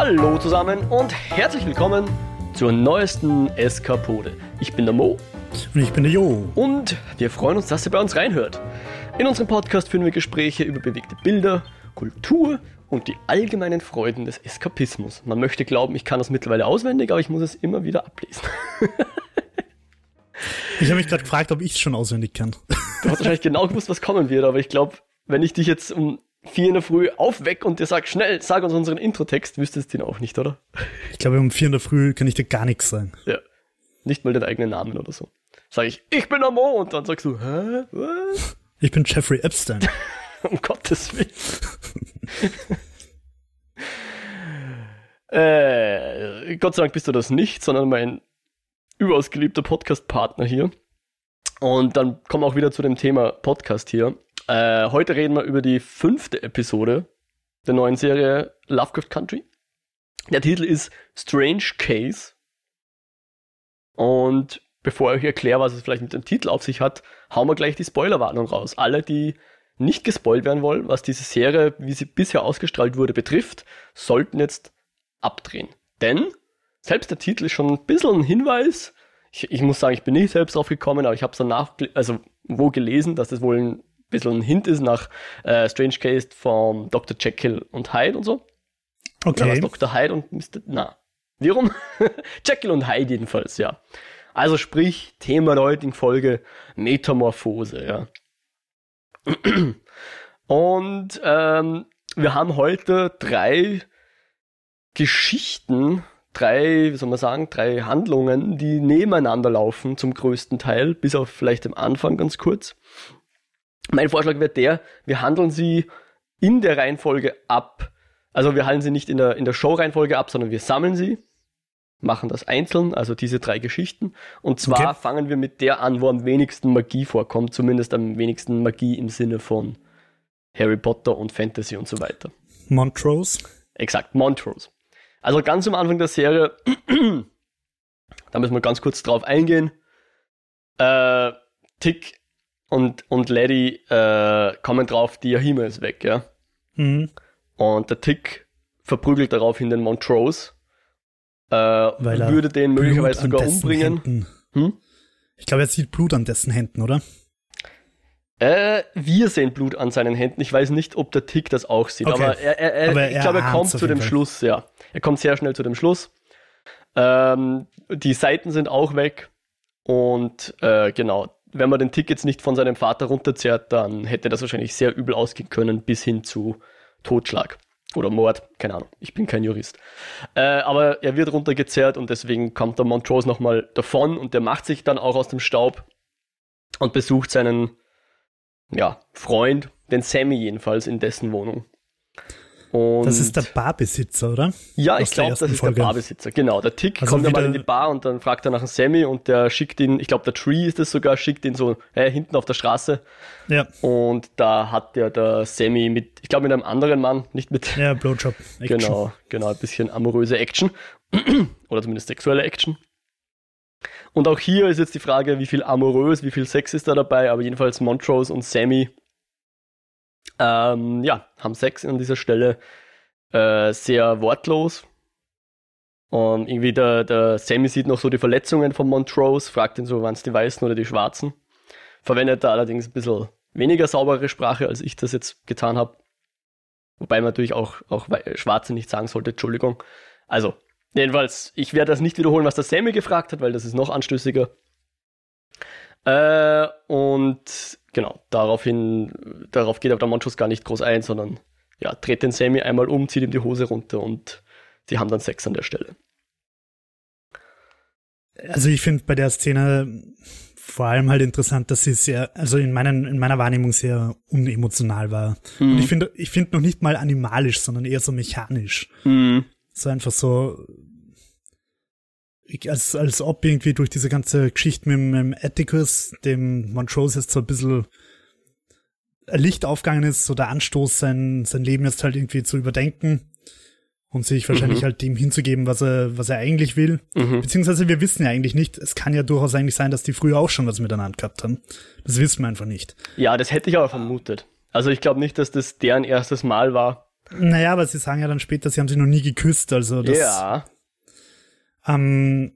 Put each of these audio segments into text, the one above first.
Hallo zusammen und herzlich willkommen zur neuesten Eskapode. Ich bin der Mo. Und ich bin der Jo. Und wir freuen uns, dass ihr bei uns reinhört. In unserem Podcast führen wir Gespräche über bewegte Bilder, Kultur und die allgemeinen Freuden des Eskapismus. Man möchte glauben, ich kann das mittlerweile auswendig, aber ich muss es immer wieder ablesen. ich habe mich gerade gefragt, ob ich es schon auswendig kann. Du hast wahrscheinlich genau gewusst, was kommen wird, aber ich glaube, wenn ich dich jetzt um vier in der Früh aufweck und dir sag, schnell, sag uns unseren Introtext, wüsstest du den auch nicht, oder? Ich glaube, um vier in der Früh kann ich dir gar nichts sagen. Ja. Nicht mal den eigenen Namen oder so. Sag ich, ich bin der Mo und dann sagst du, hä? Was? Ich bin Jeffrey Epstein. um Gottes Willen. äh, Gott sei Dank bist du das nicht, sondern mein überaus geliebter Podcast-Partner hier. Und dann kommen wir auch wieder zu dem Thema Podcast hier. Äh, heute reden wir über die fünfte Episode der neuen Serie Lovecraft Country. Der Titel ist Strange Case. Und bevor ich euch erkläre, was es vielleicht mit dem Titel auf sich hat, hauen wir gleich die Spoilerwarnung raus. Alle, die nicht gespoilt werden wollen, was diese Serie, wie sie bisher ausgestrahlt wurde, betrifft, sollten jetzt abdrehen. Denn selbst der Titel ist schon ein bisschen ein Hinweis. Ich, ich muss sagen, ich bin nicht selbst drauf gekommen, aber ich habe es danach, also wo gelesen, dass das wohl ein bisschen ein Hint ist nach äh, Strange Case von Dr. Jekyll und Hyde und so. Okay. Oder Dr. Hyde und Mr. Na. Wie rum? Jekyll und Hyde jedenfalls, ja. Also sprich, Thema der heutigen Folge Metamorphose, ja. Und ähm, wir haben heute drei Geschichten, drei, wie soll man sagen, drei Handlungen, die nebeneinander laufen zum größten Teil, bis auf vielleicht am Anfang ganz kurz. Mein Vorschlag wäre der, wir handeln sie in der Reihenfolge ab. Also wir handeln sie nicht in der, in der Show-Reihenfolge ab, sondern wir sammeln sie machen das einzeln, also diese drei Geschichten. Und zwar okay. fangen wir mit der an, wo am wenigsten Magie vorkommt, zumindest am wenigsten Magie im Sinne von Harry Potter und Fantasy und so weiter. Montrose? Exakt, Montrose. Also ganz am Anfang der Serie, da müssen wir ganz kurz drauf eingehen. Äh, Tick und, und Lady äh, kommen drauf, die Yahima ist weg, ja. Mhm. Und der Tick verprügelt daraufhin den Montrose äh, würde den möglicherweise sogar umbringen. Hm? Ich glaube, er sieht Blut an dessen Händen, oder? Äh, wir sehen Blut an seinen Händen. Ich weiß nicht, ob der Tick das auch sieht, okay. aber, er, er, er, aber ich glaube, er kommt zu dem Fall. Schluss, ja. Er kommt sehr schnell zu dem Schluss. Ähm, die Seiten sind auch weg. Und äh, genau, wenn man den Tick jetzt nicht von seinem Vater runterzerrt, dann hätte das wahrscheinlich sehr übel ausgehen können, bis hin zu Totschlag. Oder Mord, keine Ahnung, ich bin kein Jurist. Äh, aber er wird runtergezerrt und deswegen kommt der Montrose nochmal davon und der macht sich dann auch aus dem Staub und besucht seinen ja, Freund, den Sammy jedenfalls, in dessen Wohnung. Und das ist der Barbesitzer, oder? Ja, ich glaube, das ist Folge. der Barbesitzer. Genau, der Tick also kommt ja mal in die Bar und dann fragt er nach einem Sammy und der schickt ihn, ich glaube, der Tree ist es sogar, schickt ihn so äh, hinten auf der Straße. Ja. Und da hat der, der Sammy mit, ich glaube, mit einem anderen Mann, nicht mit. Ja, Blowjob. Action. Genau, genau, ein bisschen amoröse Action. oder zumindest sexuelle Action. Und auch hier ist jetzt die Frage, wie viel amorös, wie viel Sex ist da dabei, aber jedenfalls Montrose und Sammy ähm, ja, haben Sex an dieser Stelle äh, sehr wortlos. Und irgendwie der, der Sammy sieht noch so die Verletzungen von Montrose, fragt ihn so, waren es die Weißen oder die Schwarzen. Verwendet da allerdings ein bisschen weniger saubere Sprache, als ich das jetzt getan habe. Wobei man natürlich auch, auch Schwarze nicht sagen sollte, Entschuldigung. Also, jedenfalls, ich werde das nicht wiederholen, was der Sammy gefragt hat, weil das ist noch anstößiger. Äh, und genau, daraufhin, darauf geht aber der Monchus gar nicht groß ein, sondern ja, dreht den Sammy einmal um, zieht ihm die Hose runter und die haben dann Sex an der Stelle. Also ich finde bei der Szene vor allem halt interessant, dass sie sehr, also in, meinen, in meiner Wahrnehmung sehr unemotional war. Mhm. Und ich finde, ich finde noch nicht mal animalisch, sondern eher so mechanisch. Mhm. So einfach so, als, als ob irgendwie durch diese ganze Geschichte mit, mit dem Atticus, dem Montrose jetzt so ein bisschen Licht aufgegangen ist, so der Anstoß, sein, sein Leben jetzt halt irgendwie zu überdenken und sich wahrscheinlich mhm. halt dem hinzugeben, was er, was er eigentlich will. Mhm. Beziehungsweise wir wissen ja eigentlich nicht, es kann ja durchaus eigentlich sein, dass die früher auch schon was miteinander gehabt haben. Das wissen wir einfach nicht. Ja, das hätte ich aber vermutet. Also ich glaube nicht, dass das deren erstes Mal war. Naja, aber sie sagen ja dann später, sie haben sich noch nie geküsst, also das. Ja. Ähm,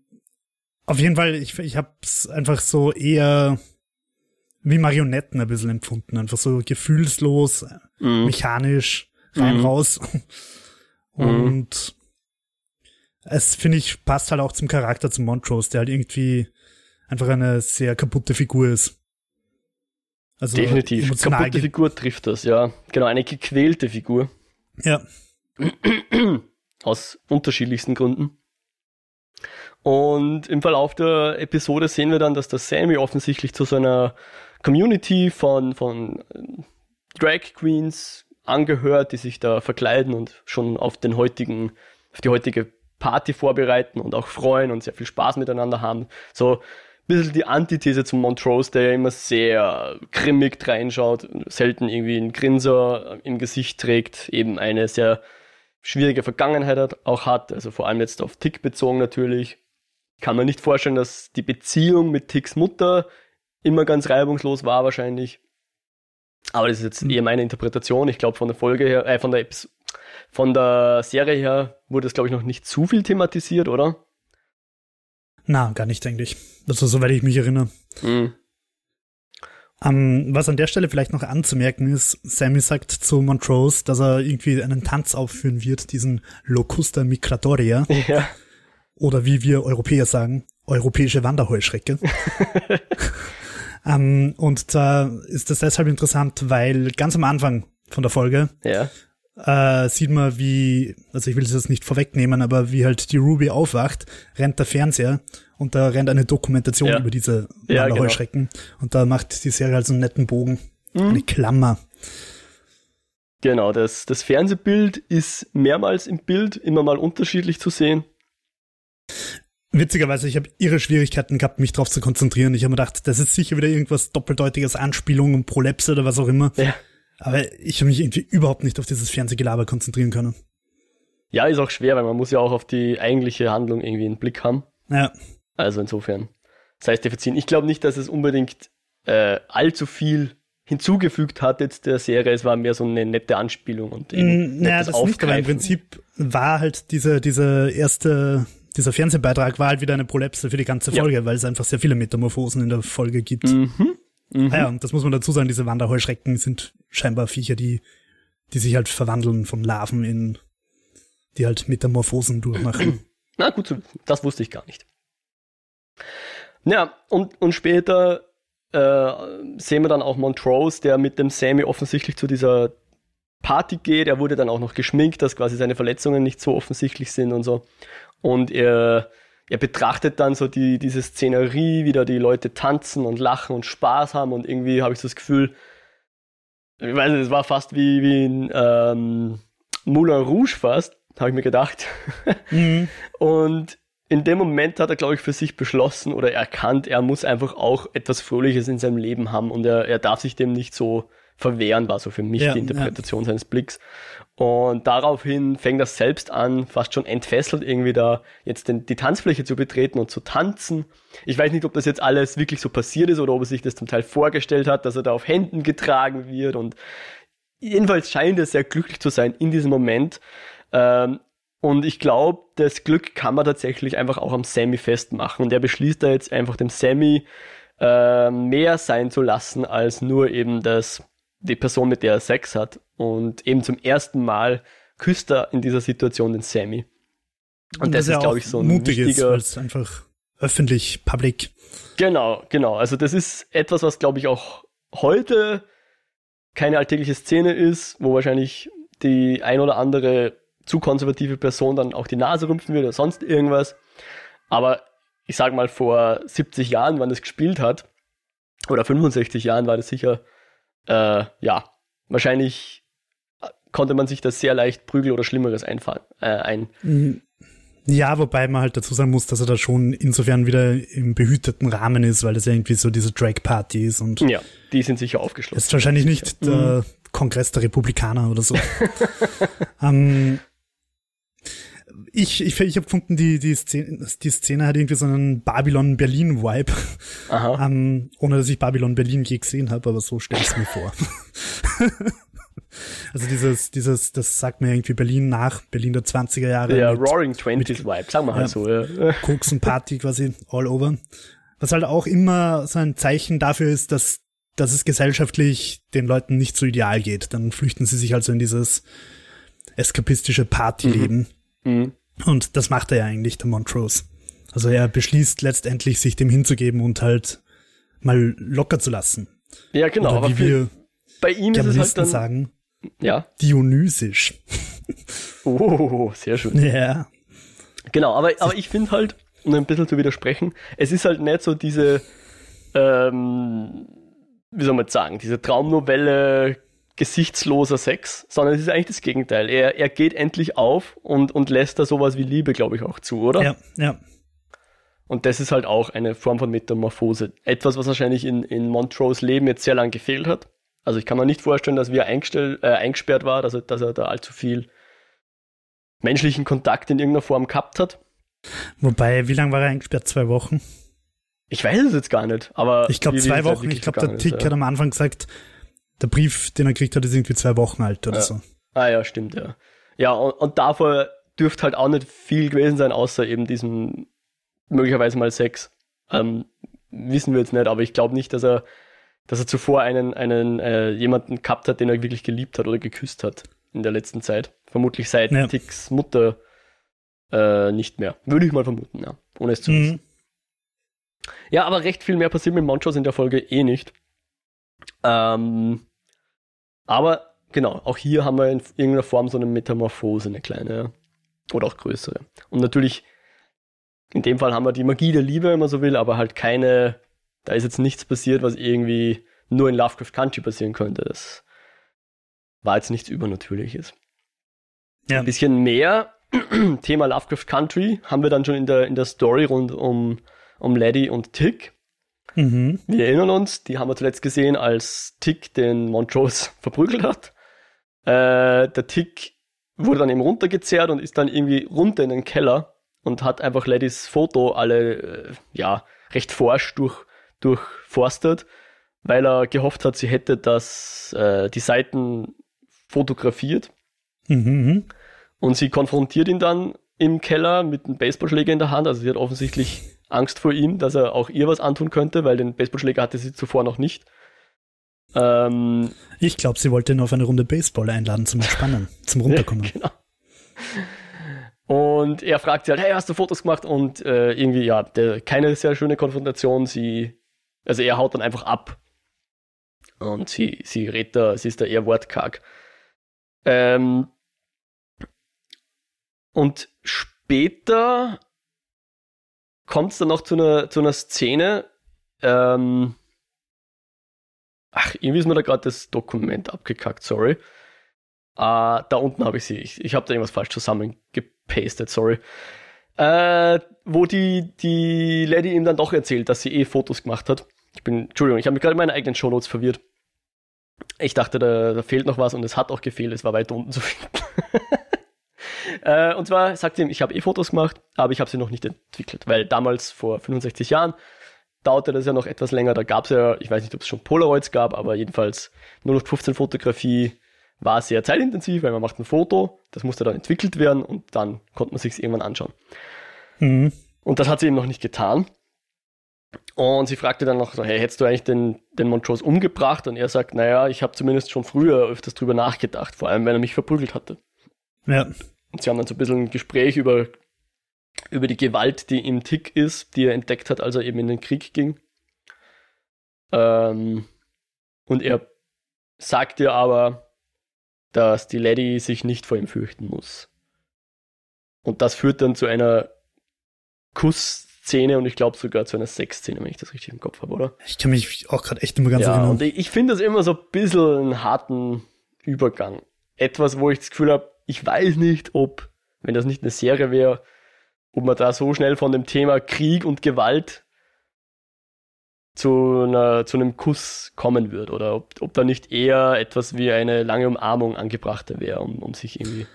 auf jeden Fall, ich, ich hab's einfach so eher wie Marionetten ein bisschen empfunden. Einfach so gefühlslos, mhm. mechanisch, rein mhm. raus. Und mhm. es, finde ich, passt halt auch zum Charakter zum Montrose, der halt irgendwie einfach eine sehr kaputte Figur ist. Also Definitiv. Kaputte Figur trifft das, ja. Genau, eine gequälte Figur. Ja. Aus unterschiedlichsten Gründen. Und im Verlauf der Episode sehen wir dann, dass der Sammy offensichtlich zu so einer Community von, von äh, Drag Queens angehört, die sich da verkleiden und schon auf den heutigen, auf die heutige Party vorbereiten und auch freuen und sehr viel Spaß miteinander haben. So ein bisschen die Antithese zum Montrose, der ja immer sehr grimmig reinschaut, selten irgendwie einen Grinser im Gesicht trägt, eben eine sehr schwierige Vergangenheit auch hat, also vor allem jetzt auf Tick bezogen natürlich. Kann man nicht vorstellen, dass die Beziehung mit Ticks Mutter immer ganz reibungslos war wahrscheinlich. Aber das ist jetzt mhm. eher meine Interpretation. Ich glaube, von der Folge her, äh, von der Eps von der Serie her wurde es, glaube ich, noch nicht zu viel thematisiert, oder? Na, gar nicht, eigentlich. Also, soweit ich mich erinnere. Mhm. Um, ähm, was an der Stelle vielleicht noch anzumerken ist, Sammy sagt zu Montrose, dass er irgendwie einen Tanz aufführen wird, diesen Locusta Migratoria. Ja. Oder wie wir Europäer sagen, europäische Wanderheuschrecke. Ähm, und da ist das deshalb interessant, weil ganz am Anfang von der Folge ja. äh, sieht man, wie, also ich will es jetzt nicht vorwegnehmen, aber wie halt die Ruby aufwacht, rennt der Fernseher und da rennt eine Dokumentation ja. über diese ja. Genau. Und da macht die Serie halt so einen netten Bogen. Mhm. Eine Klammer. Genau, das, das Fernsehbild ist mehrmals im Bild, immer mal unterschiedlich zu sehen. Witzigerweise, ich habe ihre Schwierigkeiten gehabt, mich darauf zu konzentrieren. Ich habe mir gedacht, das ist sicher wieder irgendwas doppeldeutiges, Anspielung, Prolepse oder was auch immer. Ja. Aber ich habe mich irgendwie überhaupt nicht auf dieses Fernsehgelaber konzentrieren können. Ja, ist auch schwer, weil man muss ja auch auf die eigentliche Handlung irgendwie einen Blick haben. Ja. Also insofern, sei es dir verziehen. Ich glaube nicht, dass es unbedingt äh, allzu viel hinzugefügt hat jetzt der Serie. Es war mehr so eine nette Anspielung und eben mm, Naja, das nicht, aber im Prinzip war halt diese, diese erste dieser Fernsehbeitrag war halt wieder eine Prolepse für die ganze Folge, ja. weil es einfach sehr viele Metamorphosen in der Folge gibt. Mhm. Mhm. Ah ja, und das muss man dazu sagen, diese Wanderheuschrecken sind scheinbar Viecher, die, die sich halt verwandeln von Larven in, die halt Metamorphosen durchmachen. Na gut, das wusste ich gar nicht. Ja, und, und später äh, sehen wir dann auch Montrose, der mit dem Sammy offensichtlich zu dieser Party geht. Er wurde dann auch noch geschminkt, dass quasi seine Verletzungen nicht so offensichtlich sind und so. Und er, er betrachtet dann so die, diese Szenerie, wie da die Leute tanzen und lachen und Spaß haben und irgendwie habe ich so das Gefühl, ich weiß nicht, es war fast wie, wie ein ähm, Moulin Rouge fast, habe ich mir gedacht. Mhm. Und in dem Moment hat er, glaube ich, für sich beschlossen oder erkannt, er muss einfach auch etwas Fröhliches in seinem Leben haben und er, er darf sich dem nicht so verwehren, war so für mich ja, die Interpretation ja. seines Blicks. Und daraufhin fängt er selbst an, fast schon entfesselt irgendwie da jetzt den, die Tanzfläche zu betreten und zu tanzen. Ich weiß nicht, ob das jetzt alles wirklich so passiert ist oder ob er sich das zum Teil vorgestellt hat, dass er da auf Händen getragen wird und jedenfalls scheint er sehr glücklich zu sein in diesem Moment. Ähm, und ich glaube, das Glück kann man tatsächlich einfach auch am Sammy festmachen. Und er beschließt da jetzt einfach dem Sammy äh, mehr sein zu lassen als nur eben das die Person, mit der er Sex hat. Und eben zum ersten Mal küsst er in dieser Situation den Sammy. Und, und das, ist, glaube ich, so ein mutig wichtiger... Ist, einfach öffentlich, public. Genau, genau. Also das ist etwas, was, glaube ich, auch heute keine alltägliche Szene ist, wo wahrscheinlich die ein oder andere zu konservative Person dann auch die Nase rümpfen würde oder sonst irgendwas. Aber ich sage mal, vor 70 Jahren, wann das gespielt hat, oder 65 Jahren war das sicher äh, ja, wahrscheinlich konnte man sich das sehr leicht Prügel oder Schlimmeres einfallen, äh, ein. Mhm. Ja, wobei man halt dazu sagen muss, dass er da schon insofern wieder im behüteten Rahmen ist, weil das ja irgendwie so diese Drag-Party ist und. Ja, die sind sicher aufgeschlossen. Ist wahrscheinlich nicht der mhm. Kongress der Republikaner oder so. ähm, ich, ich, ich habe gefunden, die, die, Szene, die Szene hat irgendwie so einen Babylon-Berlin-Vibe. Um, ohne dass ich Babylon-Berlin je gesehen habe, aber so stelle ich es mir vor. Also dieses, dieses, das sagt mir irgendwie Berlin nach, Berlin der 20er Jahre. Ja, mit, Roaring Twenties Vibe, sagen wir halt ja, so. Ja. Koks und Party quasi all over. Was halt auch immer so ein Zeichen dafür ist, dass, dass es gesellschaftlich den Leuten nicht so ideal geht. Dann flüchten sie sich also in dieses eskapistische Partyleben. Mhm. Mhm. Und das macht er ja eigentlich, der Montrose. Also er beschließt letztendlich, sich dem hinzugeben und halt mal locker zu lassen. Ja, genau. Oder wie wir bei ihm ist es halt dann, sagen, ja. Dionysisch. Oh, sehr schön. Ja. Genau, aber, aber ich finde halt, um ein bisschen zu widersprechen, es ist halt nicht so diese, ähm, wie soll man sagen, diese Traumnovelle gesichtsloser Sex, sondern es ist eigentlich das Gegenteil. Er, er geht endlich auf und, und lässt da sowas wie Liebe, glaube ich, auch zu, oder? Ja, ja. Und das ist halt auch eine Form von Metamorphose. Etwas, was wahrscheinlich in, in Montrose Leben jetzt sehr lang gefehlt hat. Also ich kann mir nicht vorstellen, dass wir eingestell, äh, eingesperrt war, dass er, dass er da allzu viel menschlichen Kontakt in irgendeiner Form gehabt hat. Wobei, wie lange war er eingesperrt? Zwei Wochen? Ich weiß es jetzt gar nicht, aber. Ich glaube zwei Wochen. Ich glaube, der Tick ist, ja. hat am Anfang gesagt, der Brief, den er gekriegt hat, ist irgendwie zwei Wochen alt oder ja. so. Ah ja, stimmt, ja. Ja, und, und davor dürfte halt auch nicht viel gewesen sein, außer eben diesem möglicherweise mal Sex. Ähm, wissen wir jetzt nicht, aber ich glaube nicht, dass er, dass er zuvor einen, einen äh, jemanden gehabt hat, den er wirklich geliebt hat oder geküsst hat in der letzten Zeit. Vermutlich seit ja. Ticks Mutter äh, nicht mehr. Würde ich mal vermuten, ja. Ohne es zu mhm. wissen. Ja, aber recht viel mehr passiert mit Monchos in der Folge eh nicht. Ähm, aber genau, auch hier haben wir in irgendeiner Form so eine Metamorphose, eine kleine oder auch größere. Und natürlich, in dem Fall haben wir die Magie der Liebe, wenn man so will, aber halt keine, da ist jetzt nichts passiert, was irgendwie nur in Lovecraft Country passieren könnte. Das war jetzt nichts Übernatürliches. Ja. Ein bisschen mehr Thema Lovecraft Country haben wir dann schon in der, in der Story rund um, um Laddie und Tick. Mhm. Wir erinnern uns, die haben wir zuletzt gesehen, als Tick den Montrose verprügelt hat. Äh, der Tick wurde dann eben runtergezerrt und ist dann irgendwie runter in den Keller und hat einfach Ladys Foto alle, äh, ja, recht forsch durch, durchforstet, weil er gehofft hat, sie hätte das, äh, die Seiten fotografiert. Mhm. Und sie konfrontiert ihn dann im Keller mit einem Baseballschläger in der Hand. Also sie hat offensichtlich Angst vor ihm, dass er auch ihr was antun könnte, weil den Baseballschläger hatte sie zuvor noch nicht. Ähm, ich glaube, sie wollte ihn auf eine Runde Baseball einladen zum Entspannen, zum Runterkommen. genau. Und er fragt sie halt, hey, hast du Fotos gemacht? Und äh, irgendwie, ja, der, keine sehr schöne Konfrontation. Sie, also er haut dann einfach ab. Und sie, sie redet da, sie ist da eher wortkarg. Ähm, und später kommt es dann noch zu einer, zu einer Szene. Ähm, ach, irgendwie ist mir da gerade das Dokument abgekackt, sorry. Uh, da unten habe ich sie. Ich, ich habe da irgendwas falsch zusammengepastet, sorry. Äh, wo die, die Lady ihm dann doch erzählt, dass sie eh Fotos gemacht hat. Ich bin, Entschuldigung, ich habe mich gerade in meinen eigenen Shownotes verwirrt. Ich dachte, da, da, fehlt noch was und es hat auch gefehlt, es war weit unten zu finden. Äh, und zwar sagt sie ihm, ich habe eh Fotos gemacht, aber ich habe sie noch nicht entwickelt, weil damals vor 65 Jahren dauerte das ja noch etwas länger. Da gab es ja, ich weiß nicht, ob es schon Polaroids gab, aber jedenfalls 0815 Fotografie war sehr zeitintensiv, weil man macht ein Foto, das musste dann entwickelt werden und dann konnte man sich irgendwann anschauen. Mhm. Und das hat sie eben noch nicht getan. Und sie fragte dann noch so, hey, hättest du eigentlich den, den Montrose umgebracht? Und er sagt, naja, ich habe zumindest schon früher öfters drüber nachgedacht, vor allem wenn er mich verprügelt hatte. Ja. Und sie haben dann so ein bisschen ein Gespräch über, über die Gewalt, die im Tick ist, die er entdeckt hat, als er eben in den Krieg ging. Ähm, und er sagt ihr aber, dass die Lady sich nicht vor ihm fürchten muss. Und das führt dann zu einer Kussszene und ich glaube sogar zu einer Sexszene, wenn ich das richtig im Kopf habe, oder? Ich kann mich auch gerade echt immer ganz ja, erinnern. Und ich, ich finde das immer so ein bisschen einen harten Übergang. Etwas, wo ich das Gefühl habe, ich weiß nicht, ob, wenn das nicht eine Serie wäre, ob man da so schnell von dem Thema Krieg und Gewalt zu, einer, zu einem Kuss kommen wird oder ob, ob da nicht eher etwas wie eine lange Umarmung angebrachter wäre, um, um sich irgendwie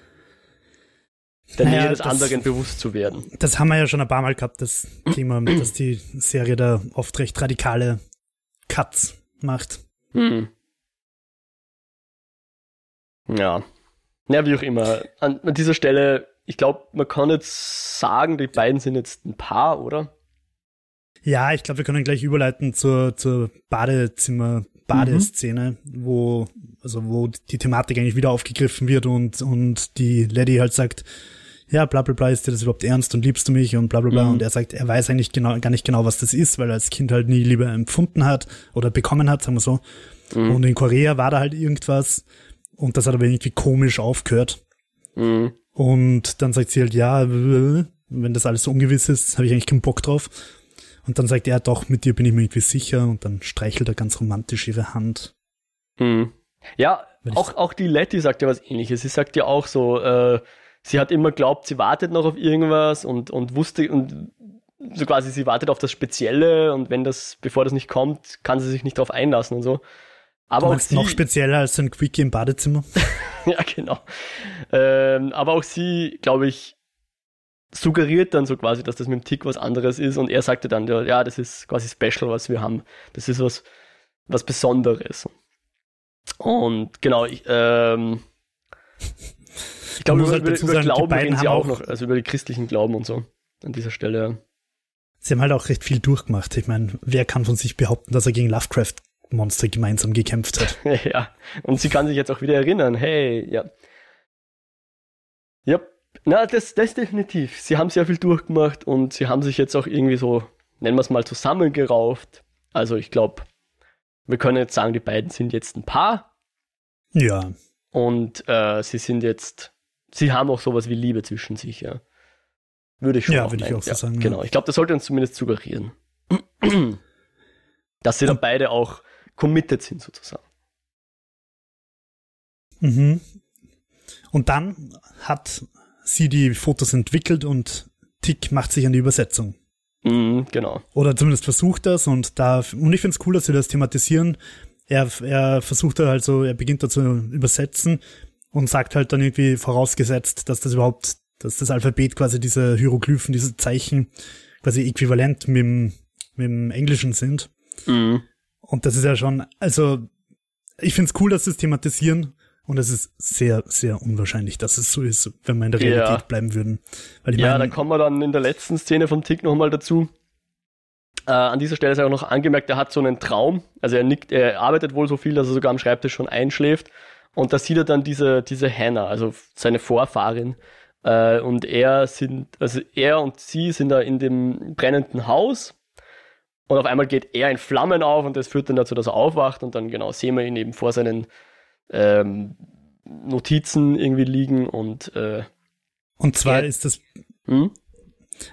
der naja, Nähe des das, anderen bewusst zu werden. Das haben wir ja schon ein paar Mal gehabt, das Thema, dass die Serie da oft recht radikale Cuts macht. Hm. Ja. Ja, wie auch immer. An, an dieser Stelle, ich glaube, man kann jetzt sagen, die beiden sind jetzt ein Paar, oder? Ja, ich glaube, wir können gleich überleiten zur, zur Badezimmer, Badeszene, mhm. wo, also wo die Thematik eigentlich wieder aufgegriffen wird und, und die Lady halt sagt, ja, bla bla bla, ist dir das überhaupt ernst und liebst du mich und bla bla bla. Mhm. Und er sagt, er weiß eigentlich genau, gar nicht genau, was das ist, weil er als Kind halt nie Liebe empfunden hat oder bekommen hat, sagen wir so. Mhm. Und in Korea war da halt irgendwas und das hat aber irgendwie komisch aufgehört. Mhm. Und dann sagt sie halt, ja, wenn das alles so ungewiss ist, habe ich eigentlich keinen Bock drauf. Und dann sagt er, doch, mit dir bin ich mir irgendwie sicher. Und dann streichelt er ganz romantisch ihre Hand. Mhm. Ja, auch, auch die Letty sagt ja was ähnliches. Sie sagt ja auch so, äh, sie hat immer glaubt, sie wartet noch auf irgendwas und, und wusste und so quasi sie wartet auf das Spezielle und wenn das, bevor das nicht kommt, kann sie sich nicht darauf einlassen und so. Aber auch sie, noch spezieller als ein Quickie im Badezimmer. ja, genau. Ähm, aber auch sie, glaube ich, suggeriert dann so quasi, dass das mit dem Tick was anderes ist und er sagte dann, ja, das ist quasi special, was wir haben. Das ist was, was Besonderes. Und genau, ich, ähm, ich glaube, über, über, über Glauben reden sie auch noch, also über die christlichen Glauben und so an dieser Stelle. Sie haben halt auch recht viel durchgemacht. Ich meine, wer kann von sich behaupten, dass er gegen Lovecraft-Monster gemeinsam gekämpft hat? ja, und sie kann sich jetzt auch wieder erinnern. Hey, ja. Ja, na, das, das definitiv. Sie haben sehr viel durchgemacht und sie haben sich jetzt auch irgendwie so, nennen wir es mal, zusammengerauft. Also ich glaube, wir können jetzt sagen, die beiden sind jetzt ein Paar. Ja. Und äh, sie sind jetzt sie haben auch sowas wie Liebe zwischen sich, ja. Würde ich schon Ja, würde ich auch so ja, sagen. Genau, ich glaube, das sollte uns zumindest suggerieren. Dass sie dann beide auch committed sind, sozusagen. Mhm. Und dann hat sie die Fotos entwickelt und Tick macht sich an die Übersetzung. Mhm, genau. Oder zumindest versucht das und da, und ich finde es cool, dass sie das thematisieren. Er, er versucht halt so, er beginnt da zu übersetzen und sagt halt dann irgendwie vorausgesetzt, dass das überhaupt, dass das Alphabet quasi diese Hieroglyphen, diese Zeichen quasi äquivalent mit dem, mit dem Englischen sind. Mhm. Und das ist ja schon, also ich finde es cool, dass sie es thematisieren und es ist sehr, sehr unwahrscheinlich, dass es so ist, wenn wir in der Realität ja. bleiben würden. Weil ich ja, mein, da kommen wir dann in der letzten Szene vom Tick nochmal dazu. Äh, an dieser Stelle ist auch noch angemerkt, er hat so einen Traum. Also er nickt, er arbeitet wohl so viel, dass er sogar am Schreibtisch schon einschläft. Und da sieht er dann diese, diese Hannah, also seine Vorfahrin. Äh, und er sind, also er und sie sind da in dem brennenden Haus. Und auf einmal geht er in Flammen auf und das führt dann dazu, dass er aufwacht und dann genau sehen wir ihn eben vor seinen ähm, Notizen irgendwie liegen und äh, und zwar ist das hm?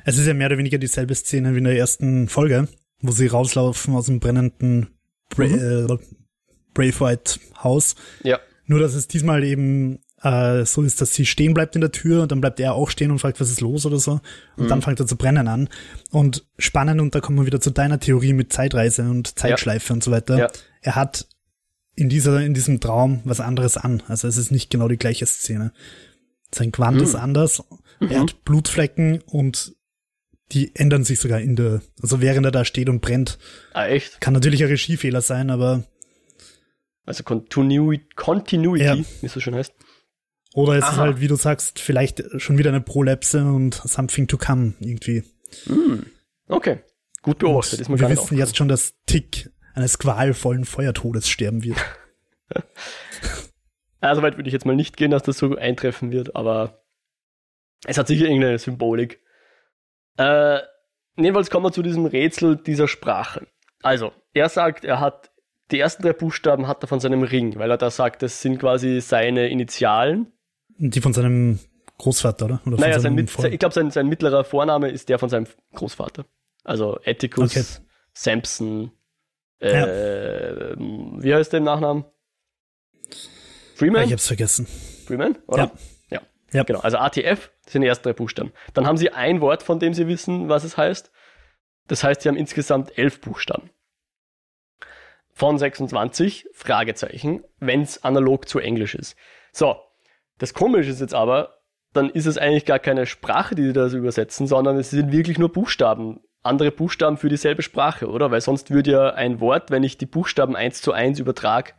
es ist ja mehr oder weniger dieselbe Szene wie in der ersten Folge, wo sie rauslaufen aus dem brennenden Bra mhm. äh, Brave White Haus. Ja. Nur, dass es diesmal eben äh, so ist, dass sie stehen bleibt in der Tür und dann bleibt er auch stehen und fragt, was ist los oder so. Und mhm. dann fängt er zu brennen an. Und spannend, und da kommen wir wieder zu deiner Theorie mit Zeitreise und Zeitschleife ja. und so weiter. Ja. Er hat in dieser, in diesem Traum was anderes an. Also es ist nicht genau die gleiche Szene. Sein Quant mhm. ist anders. Mhm. Er hat Blutflecken und die ändern sich sogar in der, also während er da steht und brennt. Ah, echt? Kann natürlich ein Regiefehler sein, aber also Continuity, Continuity ja. wie es so schön heißt. Oder es Aha. ist halt, wie du sagst, vielleicht schon wieder eine Prolapse und something to come irgendwie. Mm. Okay, gut beobachtet. Ist mir wir wissen jetzt schon, dass Tick eines qualvollen Feuertodes sterben wird. also weit würde ich jetzt mal nicht gehen, dass das so eintreffen wird, aber es hat sicher irgendeine Symbolik. Äh, jedenfalls kommen wir zu diesem Rätsel dieser Sprache. Also, er sagt, er hat die ersten drei Buchstaben hat er von seinem Ring, weil er da sagt, das sind quasi seine Initialen. Die von seinem Großvater, oder? oder naja, sein Vor ich glaube, sein, sein mittlerer Vorname ist der von seinem Großvater. Also Atticus, okay. Sampson, äh, ja. wie heißt der im Nachnamen? Freeman? Ich hab's vergessen. Freeman, oder? Ja. ja. ja. Genau, also ATF sind die ersten drei Buchstaben. Dann haben sie ein Wort, von dem sie wissen, was es heißt. Das heißt, sie haben insgesamt elf Buchstaben von 26, Fragezeichen, wenn es analog zu Englisch ist. So, das Komische ist jetzt aber, dann ist es eigentlich gar keine Sprache, die sie da übersetzen, sondern es sind wirklich nur Buchstaben. Andere Buchstaben für dieselbe Sprache, oder? Weil sonst würde ja ein Wort, wenn ich die Buchstaben eins zu eins übertrage,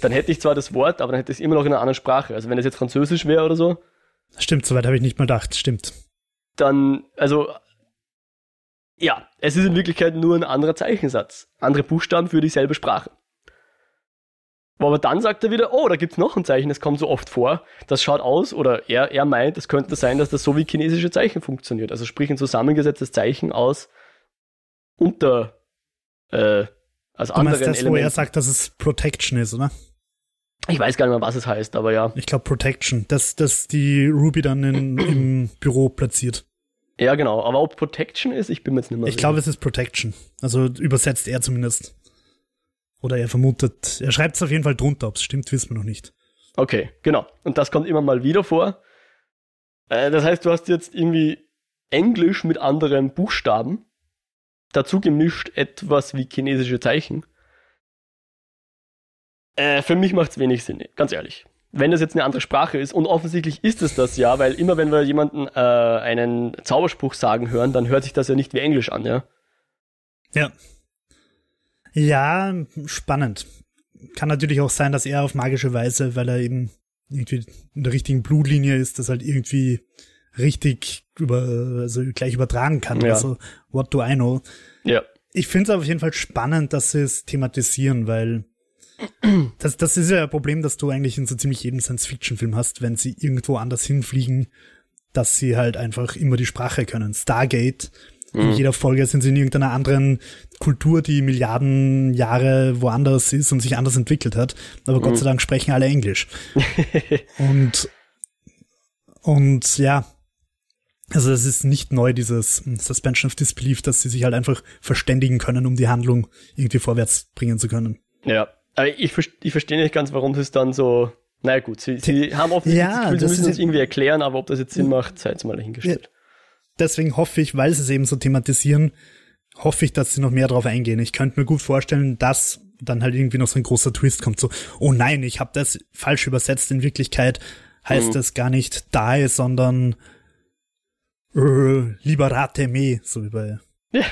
dann hätte ich zwar das Wort, aber dann hätte ich es immer noch in einer anderen Sprache. Also wenn es jetzt Französisch wäre oder so. Stimmt, soweit habe ich nicht mal gedacht, stimmt. Dann, also, ja, es ist in Wirklichkeit nur ein anderer Zeichensatz. Andere Buchstaben für dieselbe Sprache. Aber dann sagt er wieder, oh, da gibt's noch ein Zeichen, das kommt so oft vor. Das schaut aus, oder er, er meint, es könnte sein, dass das so wie chinesische Zeichen funktioniert. Also sprich ein zusammengesetztes Zeichen aus unter äh, als du anderen meinst das, wo er sagt, dass es Protection ist, oder? Ich weiß gar nicht mehr, was es heißt, aber ja. Ich glaube Protection, dass, dass die Ruby dann in, im Büro platziert. Ja, genau. Aber ob Protection ist, ich bin mir jetzt nicht mehr Ich glaube, es ist Protection. Also übersetzt er zumindest. Oder er vermutet, er schreibt es auf jeden Fall drunter, ob es stimmt, wissen wir noch nicht. Okay, genau. Und das kommt immer mal wieder vor. Äh, das heißt, du hast jetzt irgendwie Englisch mit anderen Buchstaben dazu gemischt etwas wie chinesische Zeichen. Äh, für mich macht es wenig Sinn, ganz ehrlich. Wenn das jetzt eine andere Sprache ist, und offensichtlich ist es das ja, weil immer wenn wir jemanden äh, einen Zauberspruch sagen hören, dann hört sich das ja nicht wie Englisch an, ja? Ja, ja, spannend. Kann natürlich auch sein, dass er auf magische Weise, weil er eben irgendwie in der richtigen Blutlinie ist, das halt irgendwie richtig über, also gleich übertragen kann. Ja. Also, what do I know? Ja. Ich finde es auf jeden Fall spannend, dass sie es thematisieren, weil das, das ist ja ein Problem, dass du eigentlich in so ziemlich jedem Science-Fiction-Film hast, wenn sie irgendwo anders hinfliegen, dass sie halt einfach immer die Sprache können. Stargate in mhm. jeder Folge sind sie in irgendeiner anderen Kultur, die Milliarden Jahre woanders ist und sich anders entwickelt hat. Aber Gott mhm. sei Dank sprechen alle Englisch. und, und ja, also es ist nicht neu, dieses Suspension of Disbelief, dass sie sich halt einfach verständigen können, um die Handlung irgendwie vorwärts bringen zu können. Ja, aber ich, ich verstehe nicht ganz, warum sie es dann so. naja, gut, sie, sie haben offensichtlich ja, das Gefühl, sie müssen es irgendwie erklären, aber ob das jetzt Sinn macht, sei jetzt mal dahingestellt deswegen hoffe ich, weil sie es eben so thematisieren, hoffe ich, dass sie noch mehr drauf eingehen. Ich könnte mir gut vorstellen, dass dann halt irgendwie noch so ein großer Twist kommt, so, oh nein, ich habe das falsch übersetzt. In Wirklichkeit heißt mhm. das gar nicht die, sondern äh, Liberate me, so wie bei ja.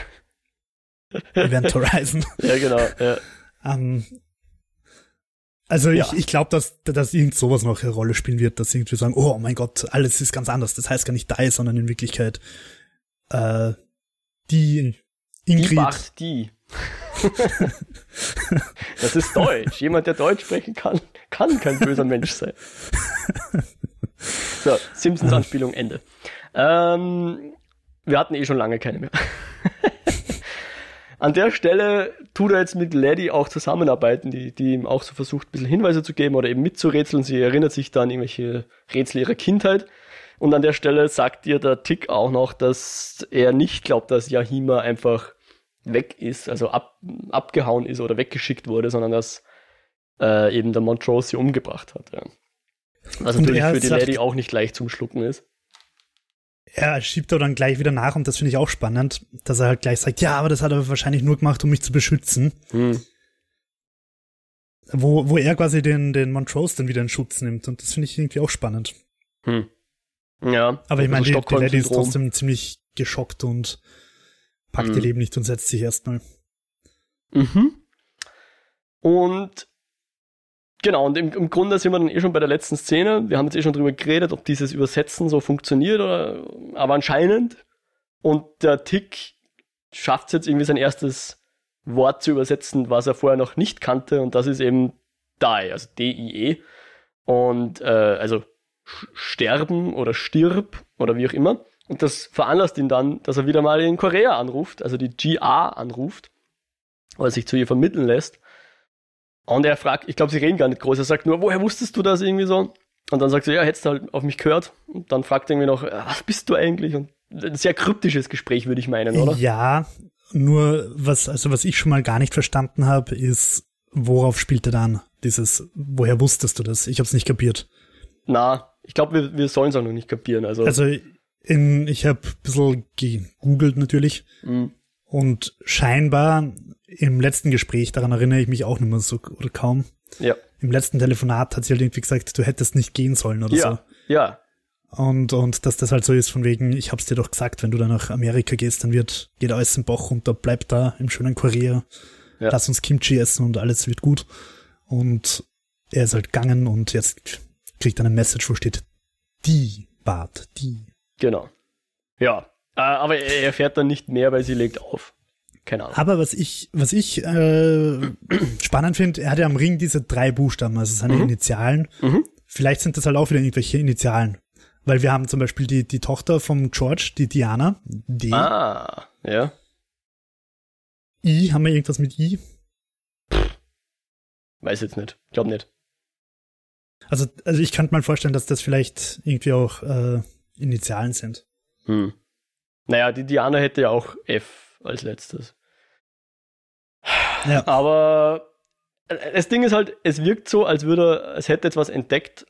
Event Horizon. ja, genau. Ja. ähm, also ja. ich, ich glaube, dass, dass irgend sowas noch eine Rolle spielen wird, dass irgendwie sagen, oh mein Gott, alles ist ganz anders. Das heißt gar nicht die, sondern in Wirklichkeit äh, die Ingrid. Die macht die. das ist Deutsch. Jemand, der Deutsch sprechen kann, kann kein böser Mensch sein. So, Simpsons-Anspielung Ende. Ähm, wir hatten eh schon lange keine mehr. An der Stelle tut er jetzt mit Lady auch zusammenarbeiten, die, die ihm auch so versucht, ein bisschen Hinweise zu geben oder eben mitzurätseln. Sie erinnert sich dann an irgendwelche Rätsel ihrer Kindheit. Und an der Stelle sagt ihr der Tick auch noch, dass er nicht glaubt, dass Yahima einfach weg ist, also ab, abgehauen ist oder weggeschickt wurde, sondern dass äh, eben der Montrose sie umgebracht hat. Ja. Was natürlich für die Lady auch nicht leicht zum Schlucken ist er schiebt aber dann gleich wieder nach und das finde ich auch spannend, dass er halt gleich sagt, ja, aber das hat er wahrscheinlich nur gemacht, um mich zu beschützen. Hm. Wo, wo er quasi den, den Montrose dann wieder in Schutz nimmt und das finde ich irgendwie auch spannend. Hm. Ja. Aber ich meine, die, die Lady ist trotzdem ziemlich geschockt und packt hm. ihr Leben nicht und setzt sich erstmal. Mhm. Und Genau, und im, im Grunde sind wir dann eh schon bei der letzten Szene. Wir haben jetzt eh schon drüber geredet, ob dieses Übersetzen so funktioniert, oder, aber anscheinend. Und der Tick schafft es jetzt irgendwie sein erstes Wort zu übersetzen, was er vorher noch nicht kannte, und das ist eben die, also D-I-E. Und äh, also sterben oder stirb oder wie auch immer. Und das veranlasst ihn dann, dass er wieder mal in Korea anruft, also die GA anruft, oder sich zu ihr vermitteln lässt. Und er fragt, ich glaube, sie reden gar nicht groß. Er sagt nur, woher wusstest du das irgendwie so? Und dann sagt sie, ja, hättest du halt auf mich gehört. Und dann fragt er irgendwie noch, was bist du eigentlich? Und ein sehr kryptisches Gespräch, würde ich meinen, oder? Ja, nur was, also was ich schon mal gar nicht verstanden habe, ist, worauf spielt er dann? Dieses, woher wusstest du das? Ich habe es nicht kapiert. Na, ich glaube, wir, wir sollen es auch noch nicht kapieren. Also, also in, ich habe ein bisschen gegoogelt natürlich. Mhm. Und scheinbar im letzten Gespräch, daran erinnere ich mich auch nicht mehr so oder kaum. Ja. Im letzten Telefonat hat sie halt irgendwie gesagt, du hättest nicht gehen sollen oder ja. so. Ja. Und, und dass das halt so ist, von wegen, ich hab's dir doch gesagt, wenn du da nach Amerika gehst, dann wird, geht alles im Bach runter, bleib da im schönen Korea, ja. lass uns Kimchi essen und alles wird gut. Und er ist halt gegangen und jetzt kriegt er eine Message, wo steht die Bart, die. Genau. Ja, äh, aber er erfährt dann nicht mehr, weil sie legt auf. Keine Ahnung. Aber was ich, was ich äh, spannend finde, er hat ja am Ring diese drei Buchstaben, also seine mhm. Initialen. Mhm. Vielleicht sind das halt auch wieder irgendwelche Initialen. Weil wir haben zum Beispiel die, die Tochter vom George, die Diana. D. Ah, ja. I, haben wir irgendwas mit I? Weiß jetzt nicht. Glaub nicht. Also, also ich könnte mal vorstellen, dass das vielleicht irgendwie auch äh, Initialen sind. Hm. Naja, die Diana hätte ja auch F als letztes. Ja. Aber äh, das Ding ist halt, es wirkt so, als würde er, es hätte etwas entdeckt,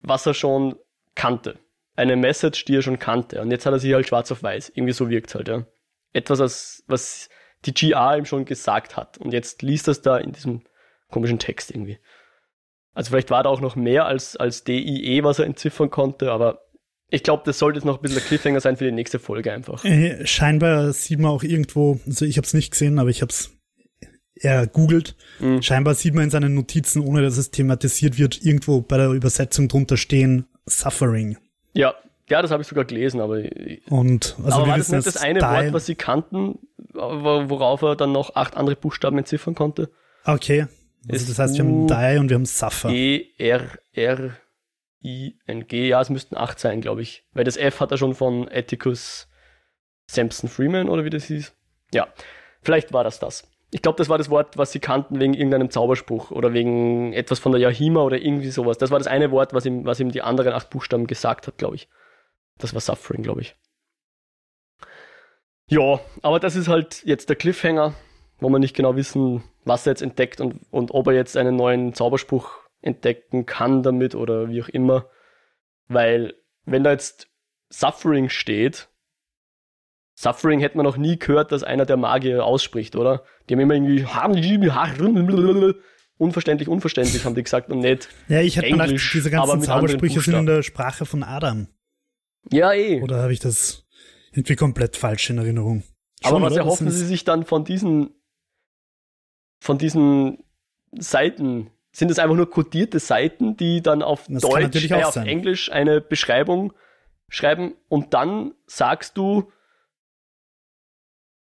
was er schon kannte. Eine Message, die er schon kannte. Und jetzt hat er sie halt schwarz auf weiß. Irgendwie so wirkt halt, ja. Etwas, was, was die GR ihm schon gesagt hat. Und jetzt liest er es da in diesem komischen Text irgendwie. Also vielleicht war da auch noch mehr als, als DIE, was er entziffern konnte, aber ich glaube, das sollte jetzt noch ein bisschen ein Cliffhanger sein für die nächste Folge einfach. Äh, scheinbar sieht man auch irgendwo, also ich habe es nicht gesehen, aber ich habe es er googelt. Mhm. Scheinbar sieht man in seinen Notizen, ohne dass es thematisiert wird, irgendwo bei der Übersetzung drunter stehen Suffering. Ja, ja, das habe ich sogar gelesen, aber. Und also aber war das nicht das eine Style. Wort, was sie kannten, worauf er dann noch acht andere Buchstaben entziffern konnte? Okay. Also das heißt, wir haben Die und wir haben Suffer. E R R I N G. Ja, es müssten acht sein, glaube ich, weil das F hat er schon von Atticus Sampson Freeman oder wie das hieß. Ja, vielleicht war das das. Ich glaube, das war das Wort, was sie kannten wegen irgendeinem Zauberspruch oder wegen etwas von der Yahima oder irgendwie sowas. Das war das eine Wort, was ihm, was ihm die anderen acht Buchstaben gesagt hat, glaube ich. Das war Suffering, glaube ich. Ja, aber das ist halt jetzt der Cliffhanger, wo wir nicht genau wissen, was er jetzt entdeckt und, und ob er jetzt einen neuen Zauberspruch entdecken kann damit oder wie auch immer. Weil, wenn da jetzt Suffering steht, Suffering hätte man noch nie gehört, dass einer der Magier ausspricht, oder? Die haben immer irgendwie unverständlich, unverständlich, haben die gesagt und nicht. Ja, ich hätte Englisch, gedacht, diese ganzen Zaubersprüche sind in der Sprache von Adam. Ja, eh. Oder habe ich das irgendwie komplett falsch in Erinnerung? Schon, Aber was oder? erhoffen sie sich dann von diesen, von diesen Seiten? Sind es einfach nur kodierte Seiten, die dann auf das Deutsch, äh, auf Englisch eine Beschreibung schreiben und dann sagst du,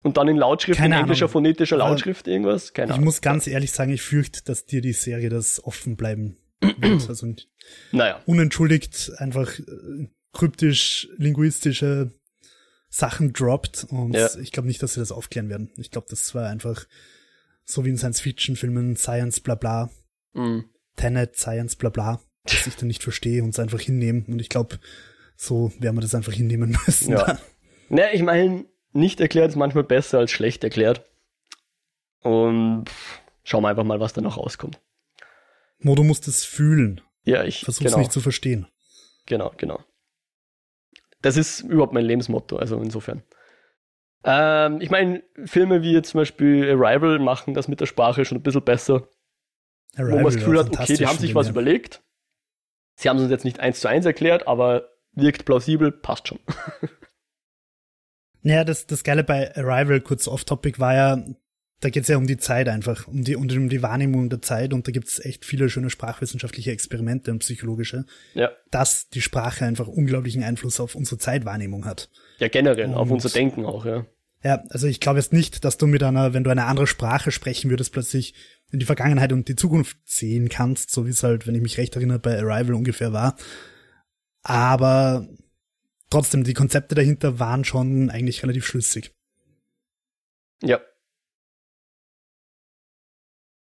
und dann in Lautschrift, Keine in englischer Ahnung. phonetischer Lautschrift irgendwas? Keine ich Ahnung. muss ganz ehrlich sagen, ich fürchte, dass dir die Serie das offen bleiben wird. Also naja. unentschuldigt einfach äh, kryptisch, linguistische Sachen droppt und ja. ich glaube nicht, dass sie das aufklären werden. Ich glaube, das war einfach so wie in Science-Fiction-Filmen, Science bla bla, mhm. Tenet, Science bla bla, dass ich dann nicht verstehe und es einfach hinnehmen. Und ich glaube, so werden wir das einfach hinnehmen müssen. Ja. Ne, ich meine, nicht erklärt ist manchmal besser als schlecht erklärt. Und schauen wir einfach mal, was da noch rauskommt. Mo, du musst es fühlen. Ja, ich versuch's genau. nicht zu verstehen. Genau, genau. Das ist überhaupt mein Lebensmotto, also insofern. Ähm, ich meine, Filme wie jetzt zum Beispiel Arrival machen das mit der Sprache schon ein bisschen besser. Arrival wo man das Gefühl hat, okay, die haben sich was ja. überlegt. Sie haben es uns jetzt nicht eins zu eins erklärt, aber wirkt plausibel, passt schon. Naja, das, das Geile bei Arrival, kurz off-topic, war ja, da geht's ja um die Zeit einfach, um die, um die Wahrnehmung der Zeit und da gibt's echt viele schöne sprachwissenschaftliche Experimente und psychologische, ja. dass die Sprache einfach unglaublichen Einfluss auf unsere Zeitwahrnehmung hat. Ja, generell, und, auf unser Denken auch, ja. Ja, also ich glaube jetzt nicht, dass du mit einer, wenn du eine andere Sprache sprechen würdest, plötzlich in die Vergangenheit und die Zukunft sehen kannst, so wie es halt, wenn ich mich recht erinnere, bei Arrival ungefähr war. Aber trotzdem, die Konzepte dahinter waren schon eigentlich relativ schlüssig. Ja.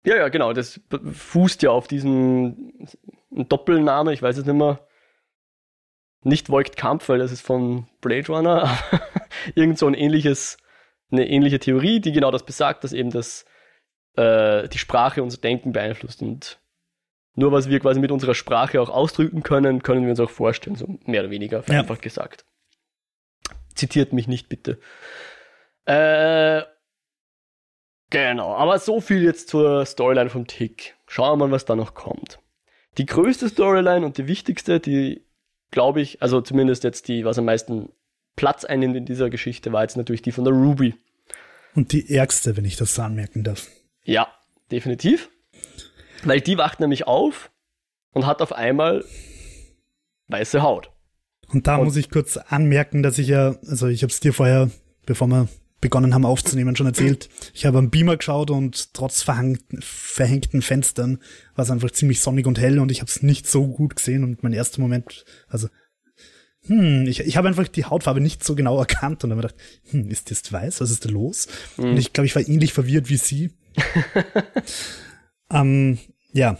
Ja, ja, genau. Das fußt ja auf diesen Doppelname, ich weiß es nicht mehr. Nicht Voigt Kampf, weil das ist von Blade Runner. Irgend so ein ähnliches, eine ähnliche Theorie, die genau das besagt, dass eben das, äh, die Sprache unser Denken beeinflusst und nur was wir quasi mit unserer Sprache auch ausdrücken können, können wir uns auch vorstellen, so mehr oder weniger, vereinfacht ja. gesagt. Zitiert mich nicht bitte. Äh, genau, aber so viel jetzt zur Storyline vom Tick. Schauen wir mal, was da noch kommt. Die größte Storyline und die wichtigste, die glaube ich, also zumindest jetzt die, was am meisten Platz einnimmt in dieser Geschichte, war jetzt natürlich die von der Ruby. Und die ärgste, wenn ich das so anmerken darf. Ja, definitiv. Weil die wacht nämlich auf und hat auf einmal weiße Haut. Und da und muss ich kurz anmerken, dass ich ja, also ich habe es dir vorher, bevor wir begonnen haben aufzunehmen, schon erzählt. Ich habe am Beamer geschaut und trotz verhängten Fenstern war es einfach ziemlich sonnig und hell und ich habe es nicht so gut gesehen und mein erster Moment, also hm, ich, ich habe einfach die Hautfarbe nicht so genau erkannt und dann habe ich gedacht, hm, ist das weiß? Was ist da los? Mhm. Und ich glaube, ich war ähnlich verwirrt wie sie. ähm, ja.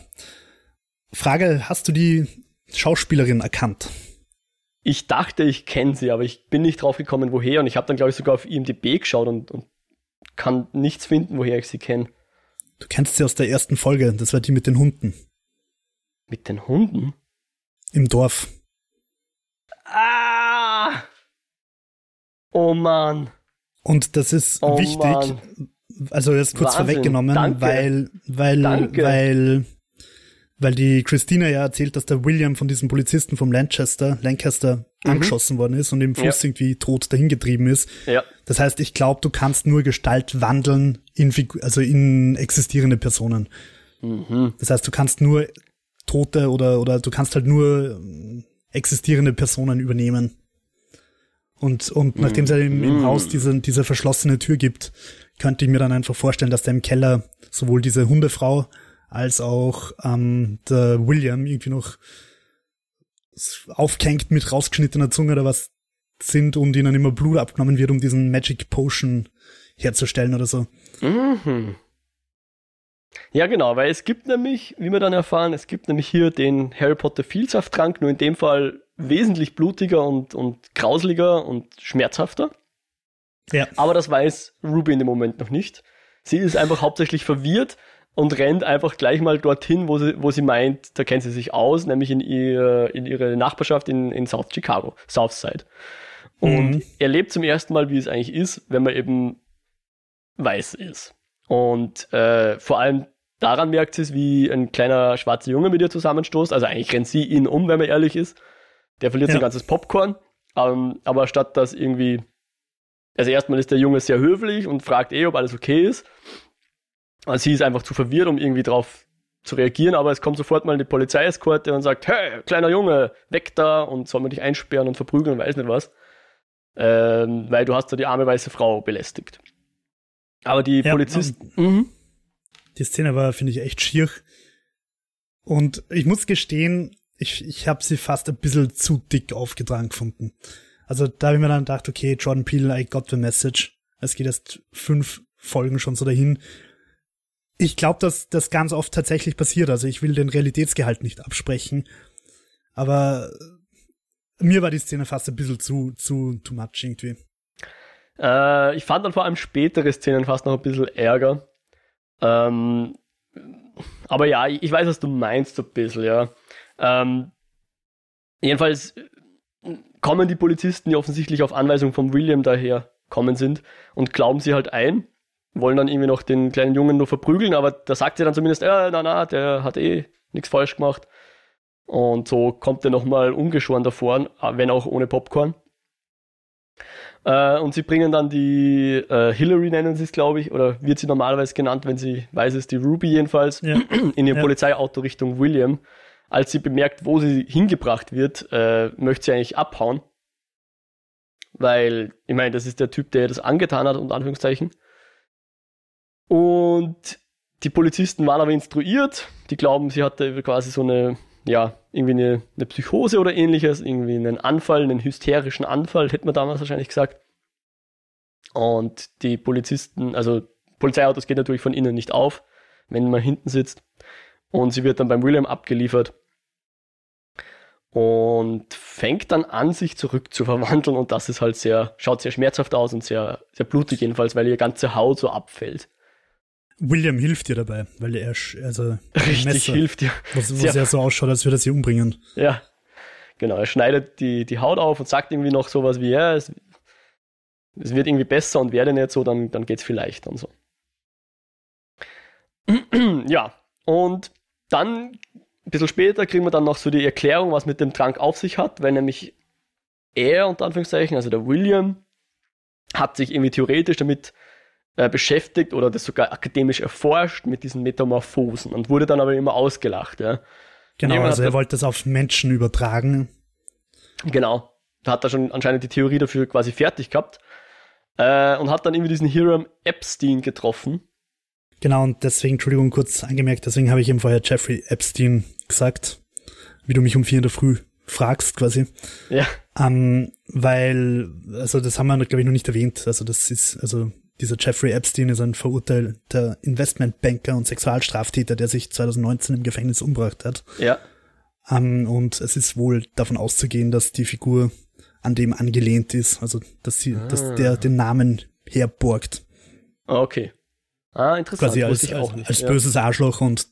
Frage, hast du die Schauspielerin erkannt? Ich dachte, ich kenne sie, aber ich bin nicht drauf gekommen, woher. Und ich habe dann, glaube ich, sogar auf IMDb geschaut und, und kann nichts finden, woher ich sie kenne. Du kennst sie aus der ersten Folge. Das war die mit den Hunden. Mit den Hunden? Im Dorf. Ah! Oh Mann. Und das ist oh wichtig. Mann. Also jetzt kurz Wahnsinn. vorweggenommen, Danke. weil, weil, Danke. weil weil die Christina ja erzählt, dass der William von diesem Polizisten vom Lancaster, Lancaster mhm. angeschossen worden ist und im Fluss ja. irgendwie tot dahingetrieben ist. Ja. Das heißt, ich glaube, du kannst nur Gestalt wandeln in, also in existierende Personen. Mhm. Das heißt, du kannst nur tote oder, oder du kannst halt nur ähm, existierende Personen übernehmen. Und, und mhm. nachdem es ja im, im mhm. Haus diese, diese verschlossene Tür gibt, könnte ich mir dann einfach vorstellen, dass da im Keller sowohl diese Hundefrau als auch ähm, der William irgendwie noch aufgehängt mit rausgeschnittener Zunge oder was sind und ihnen immer Blut abgenommen wird, um diesen Magic Potion herzustellen oder so. Mhm. Ja, genau, weil es gibt nämlich, wie wir dann erfahren, es gibt nämlich hier den Harry Potter Vielsafttrank, nur in dem Fall wesentlich blutiger und, und grausliger und schmerzhafter. Ja. Aber das weiß Ruby in dem Moment noch nicht. Sie ist einfach hauptsächlich verwirrt und rennt einfach gleich mal dorthin, wo sie, wo sie meint, da kennt sie sich aus, nämlich in, ihr, in ihre Nachbarschaft in, in South Chicago, Southside. Und mhm. erlebt zum ersten Mal, wie es eigentlich ist, wenn man eben weiß ist. Und äh, vor allem daran merkt sie es, wie ein kleiner schwarzer Junge mit ihr zusammenstoßt. Also eigentlich rennt sie ihn um, wenn man ehrlich ist. Der verliert ja. sein ganzes Popcorn. Ähm, aber statt dass irgendwie, also erstmal ist der Junge sehr höflich und fragt eh, ob alles okay ist. Also sie ist einfach zu verwirrt, um irgendwie drauf zu reagieren, aber es kommt sofort mal eine Polizeieskorte und sagt, hey, kleiner Junge, weg da und soll man dich einsperren und verprügeln, weiß nicht was. Ähm, weil du hast da die arme weiße Frau belästigt. Aber die ja, Polizisten. Mhm. Die Szene war, finde ich, echt schier. Und ich muss gestehen, ich, ich habe sie fast ein bisschen zu dick aufgetragen gefunden. Also da habe ich mir dann gedacht, okay, Jordan Peele, I got the message. Es geht erst fünf Folgen schon so dahin. Ich glaube, dass das ganz oft tatsächlich passiert. Also ich will den Realitätsgehalt nicht absprechen. Aber mir war die Szene fast ein bisschen zu, zu, too much irgendwie. Äh, ich fand dann vor allem spätere Szenen fast noch ein bisschen ärger. Ähm, aber ja, ich weiß, was du meinst, so ein bisschen, ja. Ähm, jedenfalls kommen die Polizisten, die offensichtlich auf Anweisung von William daher kommen sind und glauben sie halt ein wollen dann irgendwie noch den kleinen Jungen nur verprügeln, aber da sagt sie dann zumindest, ja, na, na, der hat eh nichts falsch gemacht. Und so kommt er nochmal ungeschoren davor, wenn auch ohne Popcorn. Äh, und sie bringen dann die äh, Hillary, nennen sie es, glaube ich, oder wird sie normalerweise genannt, wenn sie weiß ist, die Ruby jedenfalls, ja. in ihr ja. Polizeiauto Richtung William. Als sie bemerkt, wo sie hingebracht wird, äh, möchte sie eigentlich abhauen. Weil, ich meine, das ist der Typ, der das angetan hat, unter Anführungszeichen. Und die Polizisten waren aber instruiert. Die glauben, sie hatte quasi so eine, ja, irgendwie eine, eine Psychose oder ähnliches, irgendwie einen Anfall, einen hysterischen Anfall, hätte man damals wahrscheinlich gesagt. Und die Polizisten, also Polizeiautos geht natürlich von innen nicht auf, wenn man hinten sitzt. Und sie wird dann beim William abgeliefert und fängt dann an, sich zurück zu verwandeln. Und das ist halt sehr, schaut sehr schmerzhaft aus und sehr, sehr blutig jedenfalls, weil ihr ganze Haut so abfällt. William hilft dir dabei, weil er, also, richtig Messer, hilft dir. Was, was ja so ausschaut, als würde er sie umbringen. Ja, genau. Er schneidet die, die Haut auf und sagt irgendwie noch sowas wie, ja, es, es wird irgendwie besser und werde nicht so, dann, dann geht's vielleicht und so. ja, und dann, ein bisschen später, kriegen wir dann noch so die Erklärung, was mit dem Trank auf sich hat, weil nämlich er, unter Anführungszeichen, also der William, hat sich irgendwie theoretisch damit äh, beschäftigt oder das sogar akademisch erforscht mit diesen Metamorphosen und wurde dann aber immer ausgelacht. Ja. Genau, also er wollte das auf Menschen übertragen. Genau. Da hat er schon anscheinend die Theorie dafür quasi fertig gehabt äh, und hat dann irgendwie diesen Hiram Epstein getroffen. Genau, und deswegen, Entschuldigung, kurz angemerkt, deswegen habe ich eben vorher Jeffrey Epstein gesagt, wie du mich um vier in der Früh fragst quasi. Ja. Ähm, weil, also das haben wir, glaube ich, noch nicht erwähnt. Also das ist, also dieser Jeffrey Epstein ist ein verurteilter Investmentbanker und Sexualstraftäter, der sich 2019 im Gefängnis umgebracht hat. Ja. Um, und es ist wohl davon auszugehen, dass die Figur an dem angelehnt ist, also dass sie, ah. dass der den Namen herborgt. Okay. Ah, interessant. Quasi als, als, als ja. böses Arschloch und